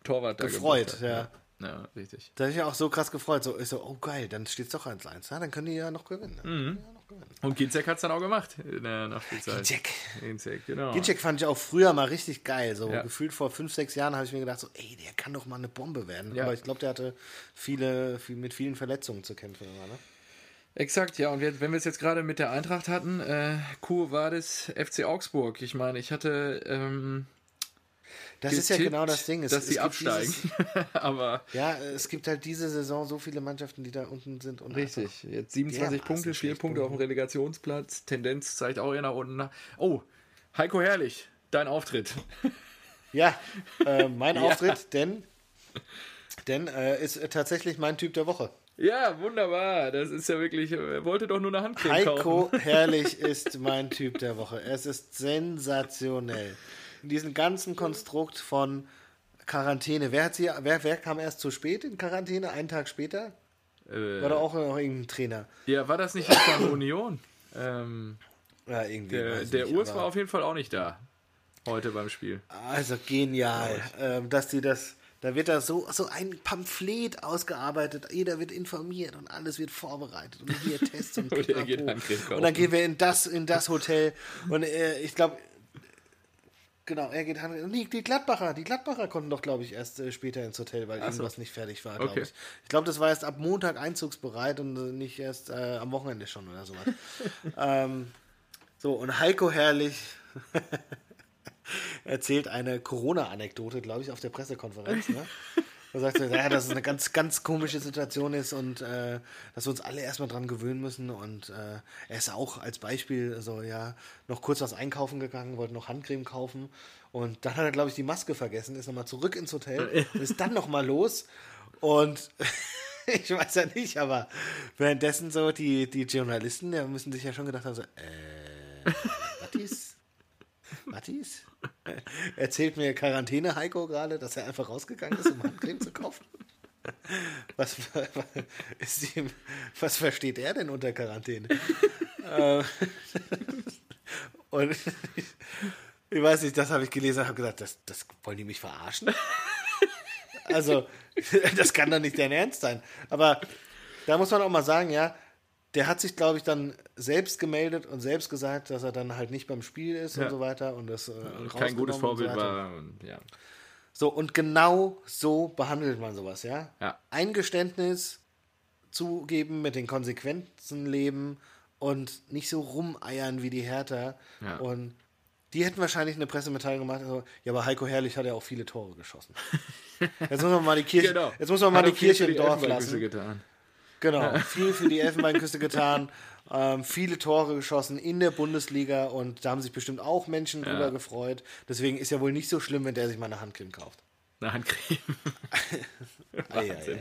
[SPEAKER 1] Torwart
[SPEAKER 2] gefreut, ja.
[SPEAKER 1] Ja, richtig.
[SPEAKER 2] Da habe ich mich auch so krass gefreut. So, ich so, oh geil, dann steht es doch 1-1. Ja, dann können die ja noch gewinnen.
[SPEAKER 1] Mhm. Ja noch gewinnen. Und Ginzek hat es dann auch gemacht in der Nachspielzeit.
[SPEAKER 2] Ginzek.
[SPEAKER 1] Ginzek, genau.
[SPEAKER 2] Ginzek fand ich auch früher mal richtig geil. So ja. gefühlt vor 5, 6 Jahren habe ich mir gedacht, so, ey, der kann doch mal eine Bombe werden. Ja. Aber ich glaube, der hatte viele, viel, mit vielen Verletzungen zu kämpfen. Immer, ne?
[SPEAKER 1] Exakt, ja. Und wir, wenn wir es jetzt gerade mit der Eintracht hatten, äh, Kur war das FC Augsburg. Ich meine, ich hatte ähm,
[SPEAKER 2] das ist ja genau das Ding.
[SPEAKER 1] Es, dass sie absteigen. Dieses, (laughs)
[SPEAKER 2] Aber ja, es gibt halt diese Saison so viele Mannschaften, die da unten sind. Und
[SPEAKER 1] richtig. Jetzt 27 Punkte, 4 Punkte auf dem Relegationsplatz. Tendenz zeigt auch eher nach unten. Oh, Heiko Herrlich, dein Auftritt.
[SPEAKER 2] Ja, äh, mein (laughs) ja. Auftritt, denn, denn äh, ist tatsächlich mein Typ der Woche.
[SPEAKER 1] Ja, wunderbar. Das ist ja wirklich, er wollte doch nur eine Handcreme
[SPEAKER 2] Heiko
[SPEAKER 1] kaufen.
[SPEAKER 2] Heiko (laughs) Herrlich ist mein Typ der Woche. Es ist sensationell in diesem ganzen Konstrukt von Quarantäne. Wer, hat sie, wer, wer kam erst zu spät in Quarantäne? Einen Tag später? Äh, war da auch noch irgendein Trainer?
[SPEAKER 1] Ja, war das nicht von Union? Ähm,
[SPEAKER 2] ja, irgendwie.
[SPEAKER 1] Der, der nicht, Urs war auf jeden Fall auch nicht da. Heute beim Spiel.
[SPEAKER 2] Also genial, ähm, dass die das. Da wird da so, so ein Pamphlet ausgearbeitet, jeder wird informiert und alles wird vorbereitet und hier Tests und, (laughs) und, und dann gehen wir in das, in das Hotel und äh, ich glaube, Genau, er geht Hand. Die, die Gladbacher, die Gladbacher konnten doch, glaube ich, erst äh, später ins Hotel, weil Ach irgendwas so. nicht fertig war, glaube okay. ich. Ich glaube, das war erst ab Montag einzugsbereit und äh, nicht erst äh, am Wochenende schon oder sowas. (laughs) ähm, so, und Heiko Herrlich (laughs) erzählt eine Corona-Anekdote, glaube ich, auf der Pressekonferenz. Ne? Da sagt er, ja, dass es eine ganz, ganz komische Situation ist und äh, dass wir uns alle erstmal dran gewöhnen müssen. Und äh, er ist auch als Beispiel so, ja, noch kurz was einkaufen gegangen, wollte noch Handcreme kaufen. Und dann hat er, glaube ich, die Maske vergessen, ist nochmal zurück ins Hotel und ist dann nochmal los. Und (laughs) ich weiß ja nicht, aber währenddessen so die, die Journalisten, die müssen sich ja schon gedacht haben, so, äh, Mattis? Mattis? (laughs) Erzählt mir Quarantäne Heiko gerade, dass er einfach rausgegangen ist, um Handcreme zu kaufen? (laughs) Was, (laughs) was, ihm, was, versteht er denn unter Quarantäne? Äh, und ich, ich, weiß nicht, das habe ich gelesen und habe gesagt, das, das wollen die mich verarschen? Also, das kann doch nicht dein Ernst sein. Aber da muss man auch mal sagen, ja, der hat sich, glaube ich, dann selbst gemeldet und selbst gesagt, dass er dann halt nicht beim Spiel ist ja. und so weiter. Und das äh,
[SPEAKER 1] kein gutes Vorbild so war. Und, ja.
[SPEAKER 2] So, und genau so behandelt man sowas, ja?
[SPEAKER 1] ja.
[SPEAKER 2] Eingeständnis zugeben, mit den Konsequenzen leben und nicht so rumeiern wie die Hertha. Ja. Und die hätten wahrscheinlich eine Pressemitteilung gemacht, also, ja, aber Heiko Herrlich hat ja auch viele Tore geschossen. (laughs) Jetzt muss man mal die Kirche, genau. jetzt muss man mal die Kirche im Dorf lassen. Getan. Genau, viel für die Elfenbeinküste getan, ähm, viele Tore geschossen in der Bundesliga und da haben sich bestimmt auch Menschen ja. drüber gefreut. Deswegen ist ja wohl nicht so schlimm, wenn der sich mal eine Handcreme kauft.
[SPEAKER 1] Eine Handcreme. (laughs) Wahnsinn.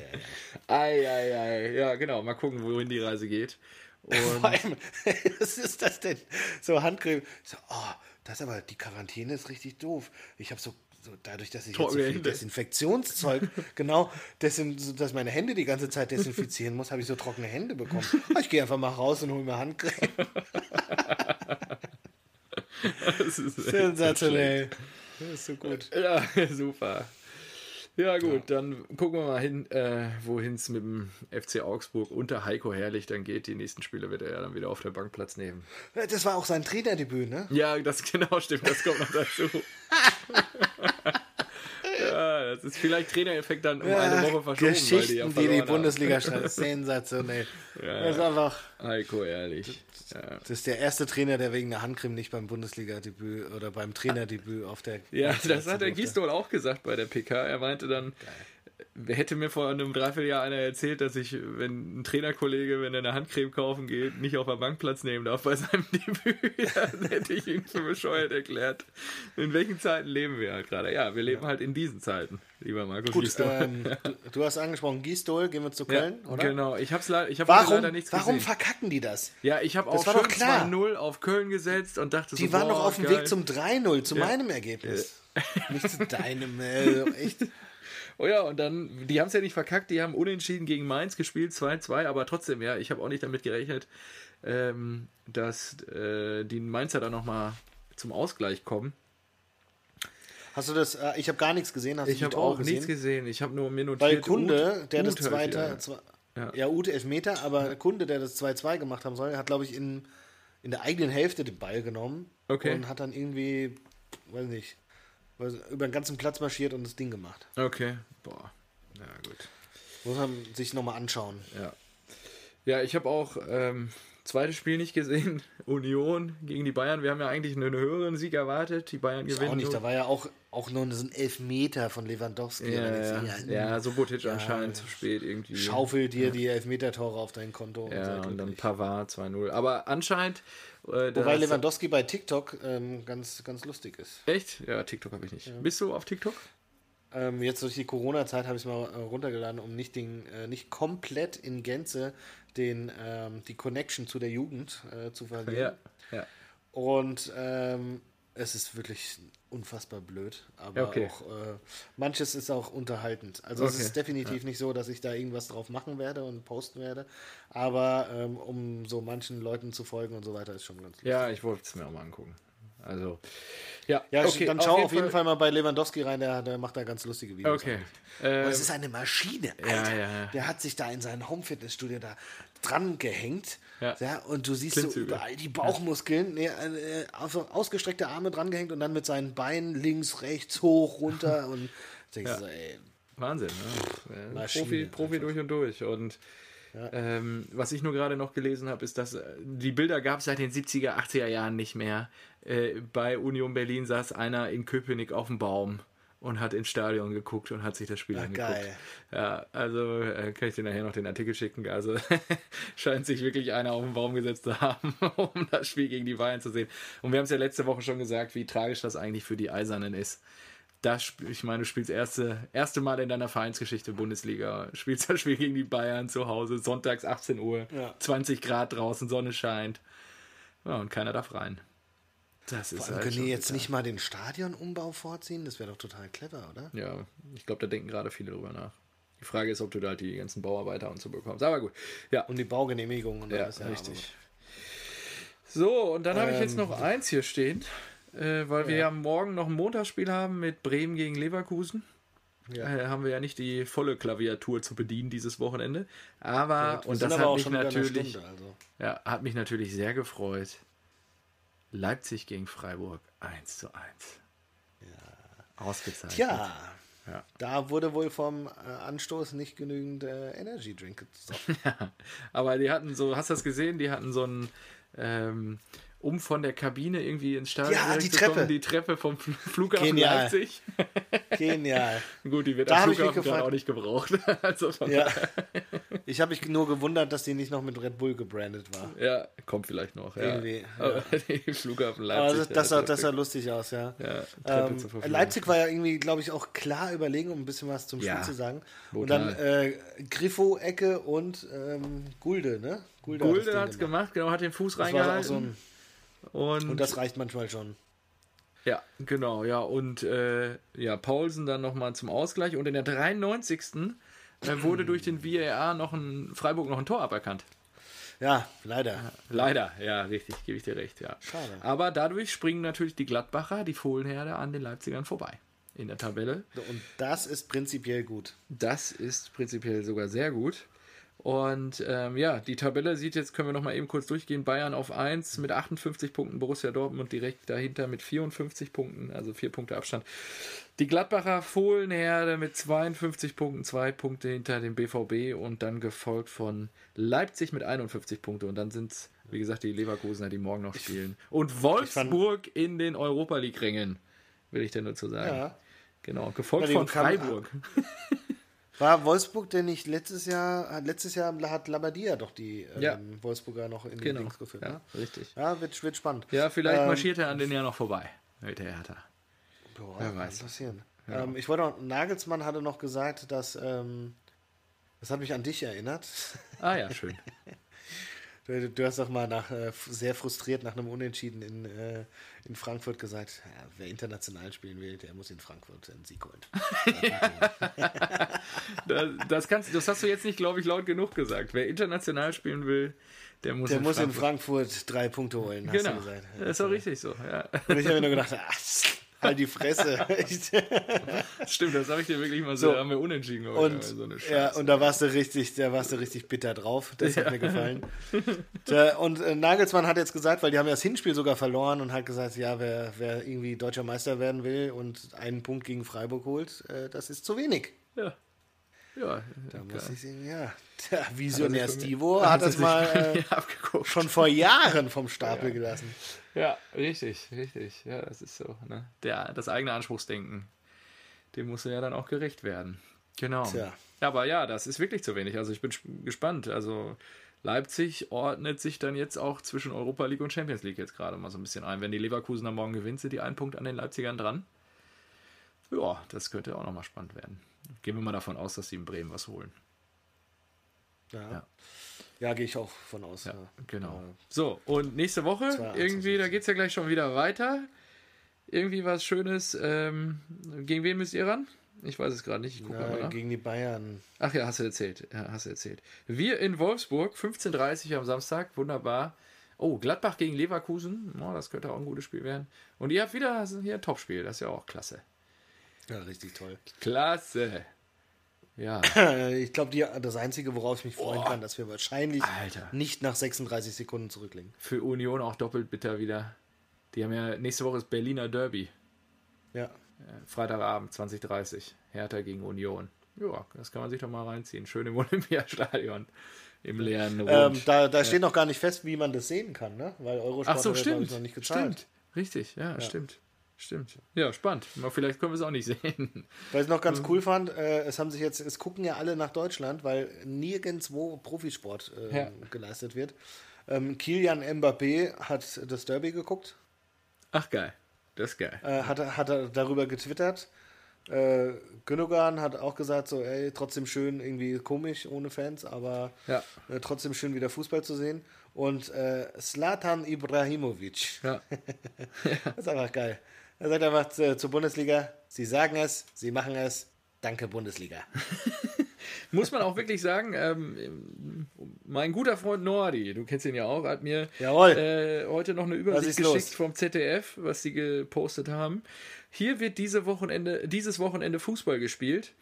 [SPEAKER 1] Eieiei. Ja, genau. Mal gucken, wohin die Reise geht. (laughs)
[SPEAKER 2] Und Vor allem, (laughs) was ist das denn? So Handcreme. So, oh, das aber, die Quarantäne ist richtig doof. Ich habe so so dadurch, dass ich jetzt so viel Desinfektionszeug, (laughs) genau, desin, dass meine Hände die ganze Zeit desinfizieren muss, habe ich so trockene Hände bekommen. ich gehe einfach mal raus und hole mir Handcreme. (laughs) Sensationell.
[SPEAKER 1] Das ist so gut. Ja, (laughs) super. Ja, gut, ja. dann gucken wir mal hin, äh, wohin es mit dem FC Augsburg unter Heiko Herrlich dann geht. Die nächsten Spiele wird er ja dann wieder auf der Bank Platz nehmen.
[SPEAKER 2] Das war auch sein Trainerdebüt, ne?
[SPEAKER 1] Ja, das (laughs) genau stimmt, das kommt noch dazu. (laughs) ja, das ist vielleicht Trainereffekt dann um ja, eine Woche verschoben.
[SPEAKER 2] Geschichten, die, ja die die Bundesliga (laughs) statt. Sensationell. Ja, das ist einfach.
[SPEAKER 1] Heiko, ehrlich.
[SPEAKER 2] Das ist der erste Trainer, der wegen der Handcreme nicht beim Bundesliga-Debüt oder beim Trainerdebüt auf der.
[SPEAKER 1] Ja, das hat der Gisdol auch gesagt bei der PK. Er meinte dann, Geil hätte mir vor einem Dreivierteljahr einer erzählt, dass ich, wenn ein Trainerkollege, wenn er eine Handcreme kaufen geht, nicht auf der Bank Platz nehmen darf bei seinem (laughs) Debüt, dann hätte ich ihn für bescheuert erklärt. In welchen Zeiten leben wir halt gerade? Ja, wir leben ja. halt in diesen Zeiten, lieber Markus
[SPEAKER 2] Gut, ähm, (laughs) du, du, hast angesprochen, Gisdol, gehen wir zu Köln, ja, oder?
[SPEAKER 1] Genau, ich habe ich hab
[SPEAKER 2] warum,
[SPEAKER 1] leider nichts
[SPEAKER 2] warum
[SPEAKER 1] gesehen.
[SPEAKER 2] Warum verkacken die das?
[SPEAKER 1] Ja, ich habe auch schon 2-0 auf Köln gesetzt und dachte
[SPEAKER 2] die so, Die waren noch auf dem Weg zum 3-0, zu ja. meinem Ergebnis. Nicht zu (laughs) deinem, äh, echt.
[SPEAKER 1] Oh ja, und dann, die haben es ja nicht verkackt, die haben unentschieden gegen Mainz gespielt, 2-2, aber trotzdem, ja, ich habe auch nicht damit gerechnet, ähm, dass äh, die Mainzer dann nochmal zum Ausgleich kommen.
[SPEAKER 2] Hast du das? Äh, ich habe gar nichts gesehen. Hast
[SPEAKER 1] ich habe auch gesehen? nichts gesehen. Ich habe nur mir notiert.
[SPEAKER 2] Weil Kunde, Ut, der Ut das zweite, ja. ja, Ute Elfmeter, aber Kunde, der das 2-2 gemacht haben soll, hat, glaube ich, in, in der eigenen Hälfte den Ball genommen
[SPEAKER 1] okay.
[SPEAKER 2] und hat dann irgendwie, weiß nicht, über den ganzen Platz marschiert und das Ding gemacht.
[SPEAKER 1] Okay, boah, ja gut.
[SPEAKER 2] Muss man sich nochmal anschauen.
[SPEAKER 1] Ja. Ja, ich habe auch ähm, zweites Spiel nicht gesehen. (laughs) Union gegen die Bayern. Wir haben ja eigentlich einen höheren Sieg erwartet. Die Bayern gewinnen. Auch
[SPEAKER 2] nicht. Da war ja auch, auch nur so ein Elfmeter von Lewandowski.
[SPEAKER 1] Ja, ja, ja Subotic ja, anscheinend zu spät irgendwie.
[SPEAKER 2] Schaufel dir ja. die Elfmeter-Tore auf dein Konto.
[SPEAKER 1] Ja, und, dann Pavard 2-0. Aber anscheinend.
[SPEAKER 2] Äh, Wobei Lewandowski bei TikTok ähm, ganz, ganz lustig ist.
[SPEAKER 1] Echt? Ja, TikTok habe ich nicht. Bist du auf TikTok?
[SPEAKER 2] Ähm, jetzt durch die Corona-Zeit habe ich es mal äh, runtergeladen, um nicht, den, äh, nicht komplett in Gänze den, ähm, die Connection zu der Jugend äh, zu verlieren.
[SPEAKER 1] Ja, ja.
[SPEAKER 2] Und ähm, es ist wirklich unfassbar blöd, aber okay. auch äh, manches ist auch unterhaltend. Also okay. es ist definitiv ja. nicht so, dass ich da irgendwas drauf machen werde und posten werde, aber ähm, um so manchen Leuten zu folgen und so weiter ist schon ganz lustig.
[SPEAKER 1] Ja, ich wollte es mir auch mal angucken. Also ja,
[SPEAKER 2] ja okay, dann schau auf jeden, auf jeden Fall. Fall. mal bei Lewandowski rein, der, der macht da ganz lustige Videos.
[SPEAKER 1] Okay.
[SPEAKER 2] Ähm, es ist eine Maschine,
[SPEAKER 1] Alter. Ja, ja,
[SPEAKER 2] der hat sich da in seinem Home-Fitness-Studio da dran gehängt. Ja. ja. und du siehst so überall die Bauchmuskeln, nee, äh, ausgestreckte Arme dran gehängt und dann mit seinen Beinen links, rechts, hoch, runter (laughs) und denkst ja. so, ey.
[SPEAKER 1] Wahnsinn, ne? Profi, Profi durch und durch. Und ja. ähm, was ich nur gerade noch gelesen habe, ist, dass äh, die Bilder gab es seit den 70er, 80er Jahren nicht mehr. Äh, bei Union Berlin saß einer in Köpenick auf dem Baum und hat ins Stadion geguckt und hat sich das Spiel Ach, angeguckt. Geil. Ja, also äh, kann ich dir nachher noch den Artikel schicken. Also (laughs) scheint sich wirklich einer auf den Baum gesetzt zu haben, (laughs) um das Spiel gegen die Bayern zu sehen. Und wir haben es ja letzte Woche schon gesagt, wie tragisch das eigentlich für die Eisernen ist. Das, ich meine, du spielst erste, erste Mal in deiner Vereinsgeschichte Bundesliga, spielst das Spiel gegen die Bayern zu Hause, sonntags 18 Uhr, ja. 20 Grad draußen, Sonne scheint. Ja, und keiner darf rein.
[SPEAKER 2] Das ist Vor allem halt können die jetzt nicht mal den Stadionumbau vorziehen? Das wäre doch total clever, oder?
[SPEAKER 1] Ja, ich glaube, da denken gerade viele drüber nach. Die Frage ist, ob du da die ganzen Bauarbeiter und so bekommst. Aber gut. Ja.
[SPEAKER 2] Und die Baugenehmigung und
[SPEAKER 1] ja, alles. Ja, richtig. So, und dann ähm, habe ich jetzt noch ähm, eins hier stehen, äh, weil ja. wir ja morgen noch ein Montagsspiel haben mit Bremen gegen Leverkusen. Ja. Äh, haben wir ja nicht die volle Klaviatur zu bedienen dieses Wochenende. Aber, und das hat mich natürlich, Stunde, also. ja, hat mich natürlich sehr gefreut, Leipzig gegen Freiburg 1 zu 1. Ja. Ausgezeichnet.
[SPEAKER 2] Tja, ja. da wurde wohl vom äh, Anstoß nicht genügend äh, Energy Drink gezogen. (laughs)
[SPEAKER 1] ja, aber die hatten so, hast du das gesehen? Die hatten so ein ähm, um von der Kabine irgendwie ins Stadion
[SPEAKER 2] ja, die Treppe. Kommen,
[SPEAKER 1] die Treppe vom Flughafen
[SPEAKER 2] Genial.
[SPEAKER 1] Leipzig.
[SPEAKER 2] Genial. (laughs)
[SPEAKER 1] Gut, die wird da am Flughafen dann auch nicht gebraucht. (laughs) also
[SPEAKER 2] ja. Ich habe mich nur gewundert, dass die nicht noch mit Red Bull gebrandet war.
[SPEAKER 1] Ja, kommt vielleicht noch. Ja.
[SPEAKER 2] Irgendwie. Ja. (laughs)
[SPEAKER 1] die Flughafen Leipzig.
[SPEAKER 2] Aber das, sah, das sah lustig aus, ja.
[SPEAKER 1] ja
[SPEAKER 2] ähm, Leipzig war ja irgendwie, glaube ich, auch klar überlegen, um ein bisschen was zum Spiel zu sagen. Und dann äh, Griffo, Ecke und ähm, Gulde, ne?
[SPEAKER 1] Gulde, Gulde hat es gemacht, genau, hat den Fuß reingehalten. Und,
[SPEAKER 2] und das reicht manchmal schon.
[SPEAKER 1] Ja, genau, ja. Und äh, ja, Paulsen dann nochmal zum Ausgleich. Und in der 93. Äh, wurde durch den VAR noch ein Freiburg noch ein Tor aberkannt.
[SPEAKER 2] Ja, leider.
[SPEAKER 1] Leider, ja, richtig, gebe ich dir recht, ja.
[SPEAKER 2] Schade.
[SPEAKER 1] Aber dadurch springen natürlich die Gladbacher, die Fohlenherde, an den Leipzigern vorbei in der Tabelle.
[SPEAKER 2] Und das ist prinzipiell gut.
[SPEAKER 1] Das ist prinzipiell sogar sehr gut. Und ähm, ja, die Tabelle sieht jetzt, können wir noch mal eben kurz durchgehen. Bayern auf 1 mit 58 Punkten, Borussia Dortmund direkt dahinter mit 54 Punkten, also vier Punkte Abstand. Die Gladbacher Fohlenherde mit 52 Punkten, zwei Punkte hinter dem BVB und dann gefolgt von Leipzig mit 51 Punkten. Und dann sind es, wie gesagt, die Leverkusener, die morgen noch spielen. Und Wolfsburg in den Europa League-Rängen, will ich dir nur zu sagen. Ja. Genau, gefolgt von Freiburg. (laughs)
[SPEAKER 2] War Wolfsburg denn nicht letztes Jahr, letztes Jahr hat Labadia doch die ähm,
[SPEAKER 1] ja.
[SPEAKER 2] Wolfsburger noch in
[SPEAKER 1] genau.
[SPEAKER 2] den Links geführt.
[SPEAKER 1] Ja,
[SPEAKER 2] ne?
[SPEAKER 1] richtig.
[SPEAKER 2] Ja, wird, wird spannend.
[SPEAKER 1] Ja, vielleicht ähm, marschiert er an den Jahr noch vorbei mit der Hertha.
[SPEAKER 2] Boah, Wer weiß. passieren. Ja. Ähm, ich wollte noch, Nagelsmann hatte noch gesagt, dass, ähm, das hat mich an dich erinnert. (laughs)
[SPEAKER 1] Ah ja, schön. (laughs)
[SPEAKER 2] Du, du, hast doch mal nach, äh, sehr frustriert nach einem Unentschieden in, äh, in Frankfurt gesagt, ja, wer international spielen will, der muss in Frankfurt einen Sieg holen. (laughs)
[SPEAKER 1] das, das, kannst, das hast du jetzt nicht, glaube ich, laut genug gesagt. Wer international spielen will, der muss,
[SPEAKER 2] der in, muss Frankfurt. in Frankfurt drei Punkte holen,
[SPEAKER 1] genau. Das ist doch richtig so. Ja.
[SPEAKER 2] Und ich habe mir nur gedacht, ach, halt die Fresse. (laughs)
[SPEAKER 1] Stimmt, das habe ich dir wirklich mal so, so haben wir unentschieden
[SPEAKER 2] und, so Ja, und da warst du richtig, da warst du richtig bitter drauf. Das ja. hat mir gefallen. Der, und äh, Nagelsmann hat jetzt gesagt, weil die haben ja das Hinspiel sogar verloren und hat gesagt, ja, wer, wer irgendwie deutscher Meister werden will und einen Punkt gegen Freiburg holt, äh, das ist zu wenig.
[SPEAKER 1] Ja. Ja,
[SPEAKER 2] da muss ich sehen, ja. Der Visionär Stivo hat das mal äh, (laughs) schon vor Jahren vom Stapel
[SPEAKER 1] ja.
[SPEAKER 2] gelassen.
[SPEAKER 1] Ja, richtig, richtig. Ja, das ist so. Ne? Der, das eigene Anspruchsdenken, dem muss ja dann auch gerecht werden. Genau. Tja. Aber ja, das ist wirklich zu wenig. Also ich bin gespannt. Also Leipzig ordnet sich dann jetzt auch zwischen Europa League und Champions League jetzt gerade mal so ein bisschen ein. Wenn die Leverkusen am Morgen gewinnt, sind die einen Punkt an den Leipzigern dran. Ja, das könnte auch nochmal spannend werden. Gehen wir mal davon aus, dass sie in Bremen was holen.
[SPEAKER 2] Ja. ja. Ja, gehe ich auch von aus. Ja,
[SPEAKER 1] ja. Genau. So, und nächste Woche, irgendwie, da geht es ja gleich schon wieder weiter. Irgendwie was Schönes. Ähm, gegen wen müsst ihr ran? Ich weiß es gerade nicht.
[SPEAKER 2] Na, gegen die Bayern.
[SPEAKER 1] Ach ja, hast du erzählt. Ja, hast du erzählt. Wir in Wolfsburg, 15.30 Uhr am Samstag. Wunderbar. Oh, Gladbach gegen Leverkusen. Oh, das könnte auch ein gutes Spiel werden. Und ihr habt wieder hier ein Topspiel. Das ist ja auch klasse.
[SPEAKER 2] Ja, richtig toll.
[SPEAKER 1] Klasse. Ja. (coughs)
[SPEAKER 2] Ich glaube, das Einzige, worauf ich mich freuen oh. kann, dass wir wahrscheinlich Alter. nicht nach 36 Sekunden zurücklegen.
[SPEAKER 1] Für Union auch doppelt bitter wieder. Die haben ja nächste Woche das Berliner Derby.
[SPEAKER 2] Ja.
[SPEAKER 1] Freitagabend 2030. Hertha gegen Union. Ja, das kann man sich doch mal reinziehen. Schön im (laughs) Olympiastadion. Im leeren
[SPEAKER 2] ähm, Da, da ja. steht noch gar nicht fest, wie man das sehen kann, ne? Weil Eurosport
[SPEAKER 1] Ach so, hat
[SPEAKER 2] stimmt. noch nicht gezahlt.
[SPEAKER 1] Stimmt. Richtig, ja, ja. stimmt. Stimmt. Ja, spannend. Vielleicht können wir es auch nicht sehen. (laughs)
[SPEAKER 2] Was ich noch ganz cool fand, äh, es haben sich jetzt, es gucken ja alle nach Deutschland, weil nirgendwo Profisport äh, ja. geleistet wird. Ähm, Kilian Mbappé hat das Derby geguckt.
[SPEAKER 1] Ach geil. Das ist geil.
[SPEAKER 2] Äh, hat, hat er darüber getwittert. Äh, Gündogan hat auch gesagt, so, ey, trotzdem schön, irgendwie komisch ohne Fans, aber
[SPEAKER 1] ja.
[SPEAKER 2] äh, trotzdem schön wieder Fußball zu sehen. Und äh, Slatan Ibrahimovic.
[SPEAKER 1] Ja. (laughs)
[SPEAKER 2] das ist einfach geil. Er sagt einfach zu, zur Bundesliga, sie sagen es, sie machen es, danke Bundesliga. (laughs)
[SPEAKER 1] Muss man auch wirklich sagen, ähm, mein guter Freund Nordi, du kennst ihn ja auch, hat mir äh, heute noch eine Übersicht geschickt los? vom ZDF, was sie gepostet haben. Hier wird diese Wochenende, dieses Wochenende Fußball gespielt.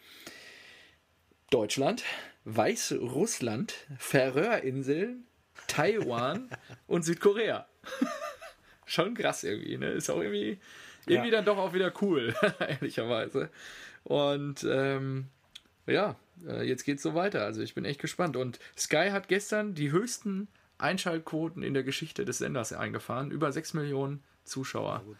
[SPEAKER 1] Deutschland, Weißrussland, Färöerinseln, Taiwan (laughs) und Südkorea. (laughs) Schon krass irgendwie, ne? Ist auch irgendwie irgendwie ja. dann doch auch wieder cool, (laughs) ehrlicherweise. Und ähm, ja, äh, jetzt geht's so weiter. Also ich bin echt gespannt. Und Sky hat gestern die höchsten Einschaltquoten in der Geschichte des Senders eingefahren. Über 6 Millionen Zuschauer. Ja,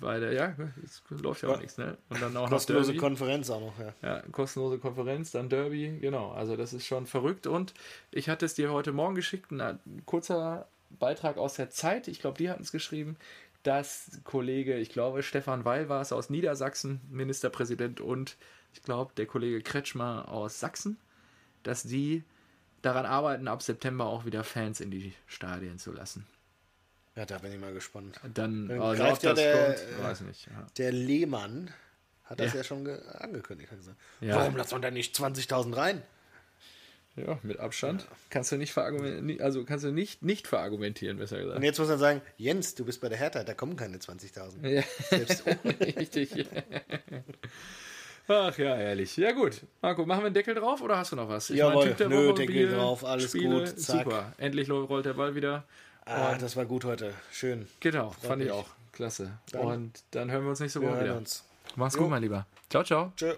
[SPEAKER 1] Weil der, ja, es läuft ja auch nichts, ne? Und dann auch
[SPEAKER 2] kostenlose Konferenz auch noch, ja.
[SPEAKER 1] Ja, kostenlose Konferenz, dann Derby, genau. Also das ist schon verrückt. Und ich hatte es dir heute Morgen geschickt, ein kurzer Beitrag aus der Zeit. Ich glaube, die hatten es geschrieben dass Kollege, ich glaube, Stefan Weil war es aus Niedersachsen, Ministerpräsident, und ich glaube, der Kollege Kretschmer aus Sachsen, dass die daran arbeiten, ab September auch wieder Fans in die Stadien zu lassen.
[SPEAKER 2] Ja, da bin ich mal gespannt.
[SPEAKER 1] Dann,
[SPEAKER 2] Dann also greift ja der, kommt, weiß nicht. Ja. Der Lehmann hat das ja, ja schon angekündigt. Hat gesagt, ja. Warum lässt man da nicht 20.000 rein?
[SPEAKER 1] Ja, mit Abstand. Ja. Kannst du nicht verargumentieren, also kannst du nicht, nicht verargumentieren, besser gesagt.
[SPEAKER 2] Und jetzt muss man sagen, Jens, du bist bei der Hertha, da kommen keine 20.000. Ja. Selbst (laughs)
[SPEAKER 1] Richtig. Ach ja, ehrlich. Ja gut. Marco, machen wir einen Deckel drauf oder hast du noch was?
[SPEAKER 2] Ich Jawohl, mein, typ nö, Woche, Deckel Bier, drauf, alles Spiele, gut,
[SPEAKER 1] zack. Super. Endlich rollt der Ball wieder.
[SPEAKER 2] Ah, Und das war gut heute. Schön.
[SPEAKER 1] Genau, Freut fand mich. ich auch. Klasse. Dann, Und dann hören wir uns nächste Woche wieder. Uns. Mach's jo. gut, mein Lieber. Ciao, ciao.
[SPEAKER 2] Tschö.